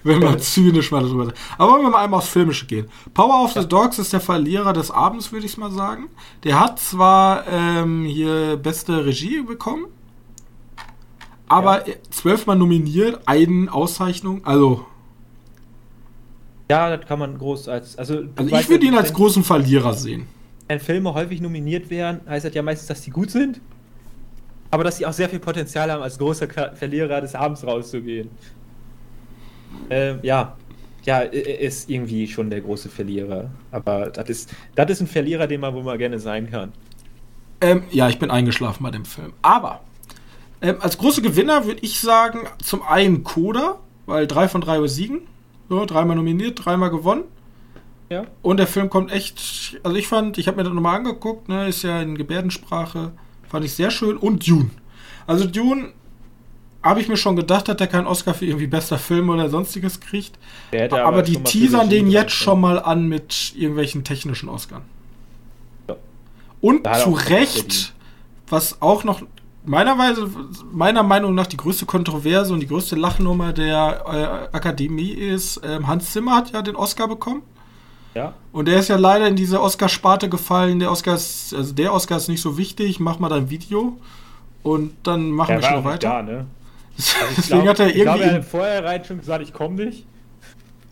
wenn man zynisch mal darüber sagt. Aber wollen wir mal einmal aufs Filmische gehen. Power of the Dogs ist der Verlierer des Abends, würde ich mal sagen. Der hat zwar ähm, hier beste Regie bekommen, aber ja. zwölfmal nominiert, eine Auszeichnung, also. Ja, das kann man groß als. Also, also ich würde ihn als großen Verlierer sehen. Wenn Filme häufig nominiert werden, heißt das ja meistens, dass die gut sind. Aber dass sie auch sehr viel Potenzial haben, als großer Verlierer des Abends rauszugehen. Äh, ja, ja, ist irgendwie schon der große Verlierer. Aber das ist, das ist ein Verlierer, den man wohl mal gerne sein kann. Ähm, ja, ich bin eingeschlafen bei dem Film. Aber ähm, als große Gewinner würde ich sagen, zum einen Coda, weil drei von drei siegen. So, dreimal nominiert, dreimal gewonnen. Ja. Und der Film kommt echt, also ich fand, ich habe mir das nochmal angeguckt, ne, ist ja in Gebärdensprache, fand ich sehr schön. Und Dune. Also Dune habe ich mir schon gedacht, dass er keinen Oscar für irgendwie bester Film oder sonstiges kriegt. Aber, aber die teasern den jetzt schon mal an mit irgendwelchen technischen Oscars. Ja. Und zu Recht, was auch noch meiner, Weise, meiner Meinung nach die größte Kontroverse und die größte Lachnummer der äh, Akademie ist, äh, Hans Zimmer hat ja den Oscar bekommen. Ja. Und der ist ja leider in diese Oscar-Sparte gefallen. Der Oscar ist, also der Oscar ist nicht so wichtig, mach mal dein Video und dann machen der wir schon weiter. Da, ne? [laughs] Also Deswegen glaub, hat er irgendwie. Ich glaube, er hat vorher rein schon gesagt, ich komme nicht.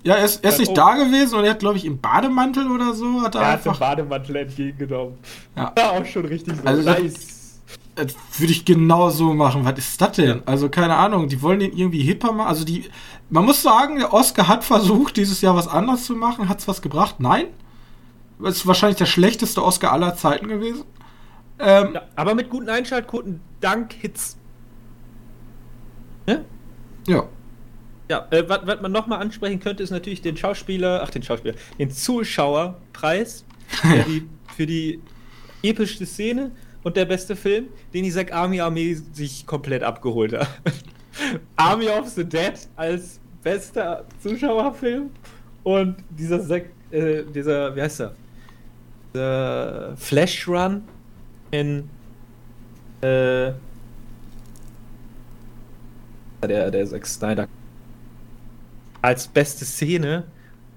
Ja, er ist, er ist nicht oh. da gewesen und er hat, glaube ich, im Bademantel oder so. Hat er, er hat den Bademantel entgegengenommen. Ja. [laughs] ja, auch schon richtig so. Also nice. Würde ich genau so machen. Was ist das denn? Also, keine Ahnung, die wollen den irgendwie hipper machen. Also, die, man muss sagen, der Oscar hat versucht, dieses Jahr was anderes zu machen. Hat es was gebracht? Nein. Das ist wahrscheinlich der schlechteste Oscar aller Zeiten gewesen. Ähm, ja, aber mit guten Einschaltquoten dank Hits. Ne? Ja. Ja, äh, was, man nochmal ansprechen könnte, ist natürlich den Schauspieler, ach den Schauspieler, den Zuschauerpreis [laughs] für, die, für die epischste Szene und der beste Film, den die Zack Army Armee sich komplett abgeholt hat. [laughs] Army of the Dead als bester Zuschauerfilm und dieser Zack, äh, dieser, wie heißt er? Der Flash Run in äh, der, der Zack Snyder als beste Szene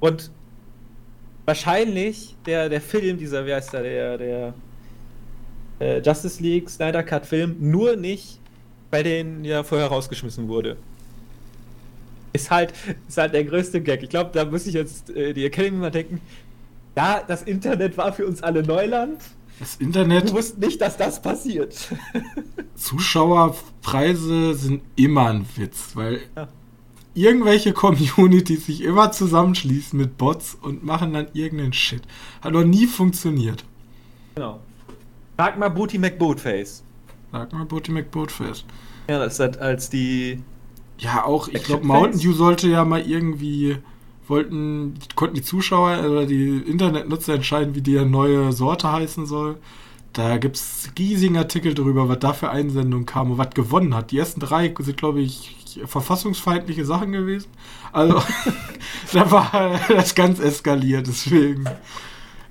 und wahrscheinlich der, der Film, dieser, wie heißt der, der, der äh, Justice League Snyder Cut Film, nur nicht bei denen ja vorher rausgeschmissen wurde. Ist halt, ist halt der größte Gag. Ich glaube, da muss ich jetzt äh, die Academy mal denken. Ja, das Internet war für uns alle Neuland. Das Internet. Du wusstest nicht, dass das passiert. [laughs] Zuschauerpreise sind immer ein Witz, weil ja. irgendwelche Communities sich immer zusammenschließen mit Bots und machen dann irgendeinen Shit. Hat noch nie funktioniert. Genau. Frag mal Booty McBoatface. Sag mal Boaty McBoatface. Ja, das ist halt als die. Ja, auch, ich glaube, Mountain? Dew sollte ja mal irgendwie, wollten, konnten die Zuschauer oder die Internetnutzer entscheiden, wie die neue Sorte heißen soll. Da gibt es riesigen Artikel drüber, was da für Einsendungen kam und was gewonnen hat. Die ersten drei sind, glaube ich, verfassungsfeindliche Sachen gewesen. Also, [laughs] da war das ganz eskaliert, deswegen.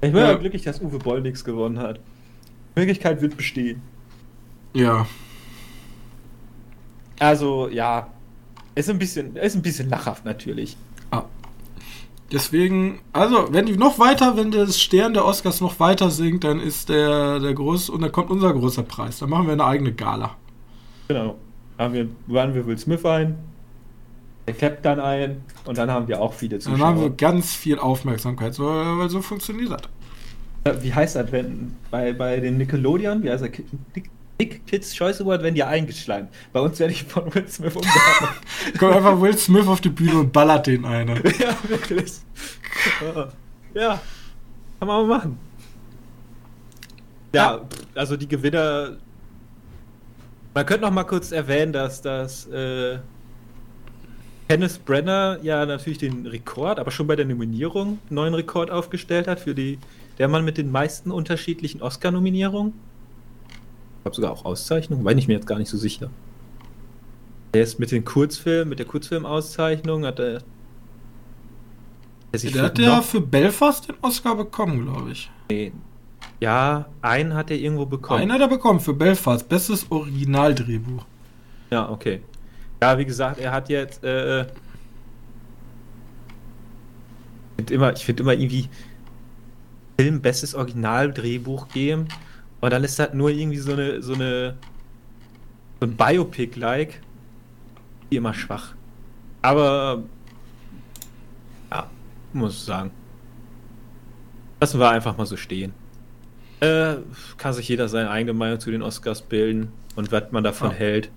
Ich bin ja glücklich, dass Uwe Boll nichts gewonnen hat. Die Möglichkeit wird bestehen. Ja. Also, ja. Ist ein bisschen, ist ein bisschen lachhaft natürlich. Ah. Deswegen, also, wenn die noch weiter, wenn das Stern der Oscars noch weiter sinkt, dann ist der, der groß und dann kommt unser großer Preis. Dann machen wir eine eigene Gala. Genau. Haben wir, laden wir Will Smith ein, der Cap dann ein und dann haben wir auch viele Dann haben wir Zuschauer. ganz viel Aufmerksamkeit, weil so funktioniert das. Äh, Wie heißt das, wenn bei, bei den Nickelodeon, wie heißt? Ki- Nick, Nick Kids Choice Award werden die eingeschleimt. Bei uns werde ich von Will Smith umgehauen. [laughs] Kommt einfach Will Smith auf die Bühne und ballert den eine. [laughs] ja, wirklich. Ja, kann man mal machen. Ja, also die Gewinner. Man könnte noch mal kurz erwähnen, dass das äh, Kenneth Brenner ja natürlich den Rekord, aber schon bei der Nominierung einen neuen Rekord aufgestellt hat für die der Mann mit den meisten unterschiedlichen Oscar-Nominierungen. Ich glaube sogar auch Auszeichnungen, war ich mir jetzt gar nicht so sicher. Er ist mit den Kurzfilmen, mit der Kurzfilmauszeichnung hat er. Der Der für hat ja für Belfast den Oscar bekommen, glaube ich. Ja, einen hat er irgendwo bekommen. Einen hat er bekommen für Belfast. Bestes Originaldrehbuch. Ja, okay. Ja, wie gesagt, er hat jetzt. Äh, ich finde immer, ich find immer irgendwie Film bestes Originaldrehbuch geben und dann ist das nur irgendwie so eine so eine so ein Biopic-like wie immer schwach. Aber ja, muss ich sagen. Lassen wir einfach mal so stehen. Äh, kann sich jeder seine eigene Meinung zu den Oscars bilden und was man davon Ja. hält.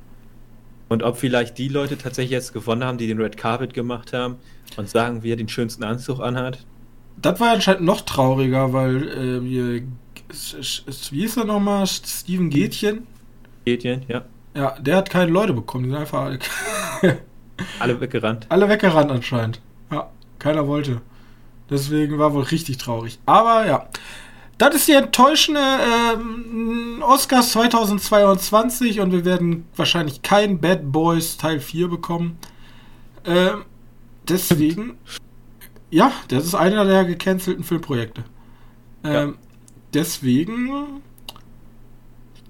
Und ob vielleicht die Leute tatsächlich jetzt gewonnen haben, die den Red Carpet gemacht haben und sagen, wie er den schönsten Anzug anhat. Das war anscheinend noch trauriger, weil äh, wie hieß er nochmal? Steven Gätchen? Gätchen, ja. Ja, der hat keine Leute bekommen. Die sind einfach [laughs] Alle weggerannt. alle weggerannt anscheinend. Ja, keiner wollte. Deswegen war wohl richtig traurig. Aber ja. Das ist die enttäuschende ähm, Oscars 2022 und wir werden wahrscheinlich kein Bad Boys Teil 4 bekommen. Ähm, deswegen, ja, das ist einer der gecancelten Filmprojekte. Ähm, Ja. Deswegen,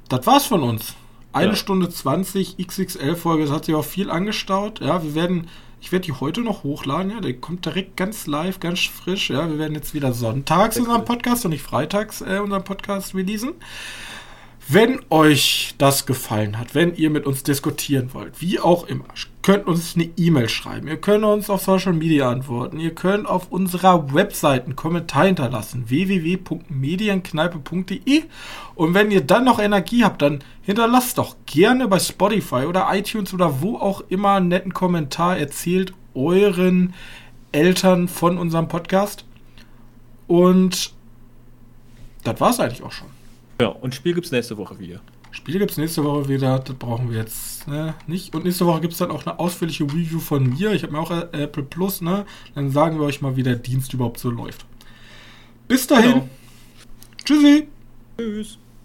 das war's von uns. Eine Ja. Stunde 20 XXL-Folge, das hat sich auch viel angestaut. Ja, wir werden, ich werde die heute noch hochladen, ja, der kommt direkt ganz live, ganz frisch. Ja, wir werden jetzt wieder sonntags unseren. Podcast und nicht freitags äh, unseren Podcast releasen. Wenn euch das gefallen hat, wenn ihr mit uns diskutieren wollt, wie auch immer, könnt uns eine E-Mail schreiben. Ihr könnt uns auf Social Media antworten. Ihr könnt auf unserer Website einen Kommentar hinterlassen. www.medienkneipe.de Und wenn ihr dann noch Energie habt, dann hinterlasst doch gerne bei Spotify oder iTunes oder wo auch immer einen netten Kommentar. Erzählt euren Eltern von unserem Podcast. Und das war's eigentlich auch schon. Ja, und Spiel gibt's nächste Woche wieder. Spiele gibt es nächste Woche wieder, das brauchen wir jetzt ne, nicht. Und nächste Woche gibt es dann auch eine ausführliche Review von mir. Ich habe mir auch äh, Apple Plus, ne? Dann sagen wir euch mal, wie der Dienst überhaupt so läuft. Bis dahin. Genau. Tschüssi. Tschüss.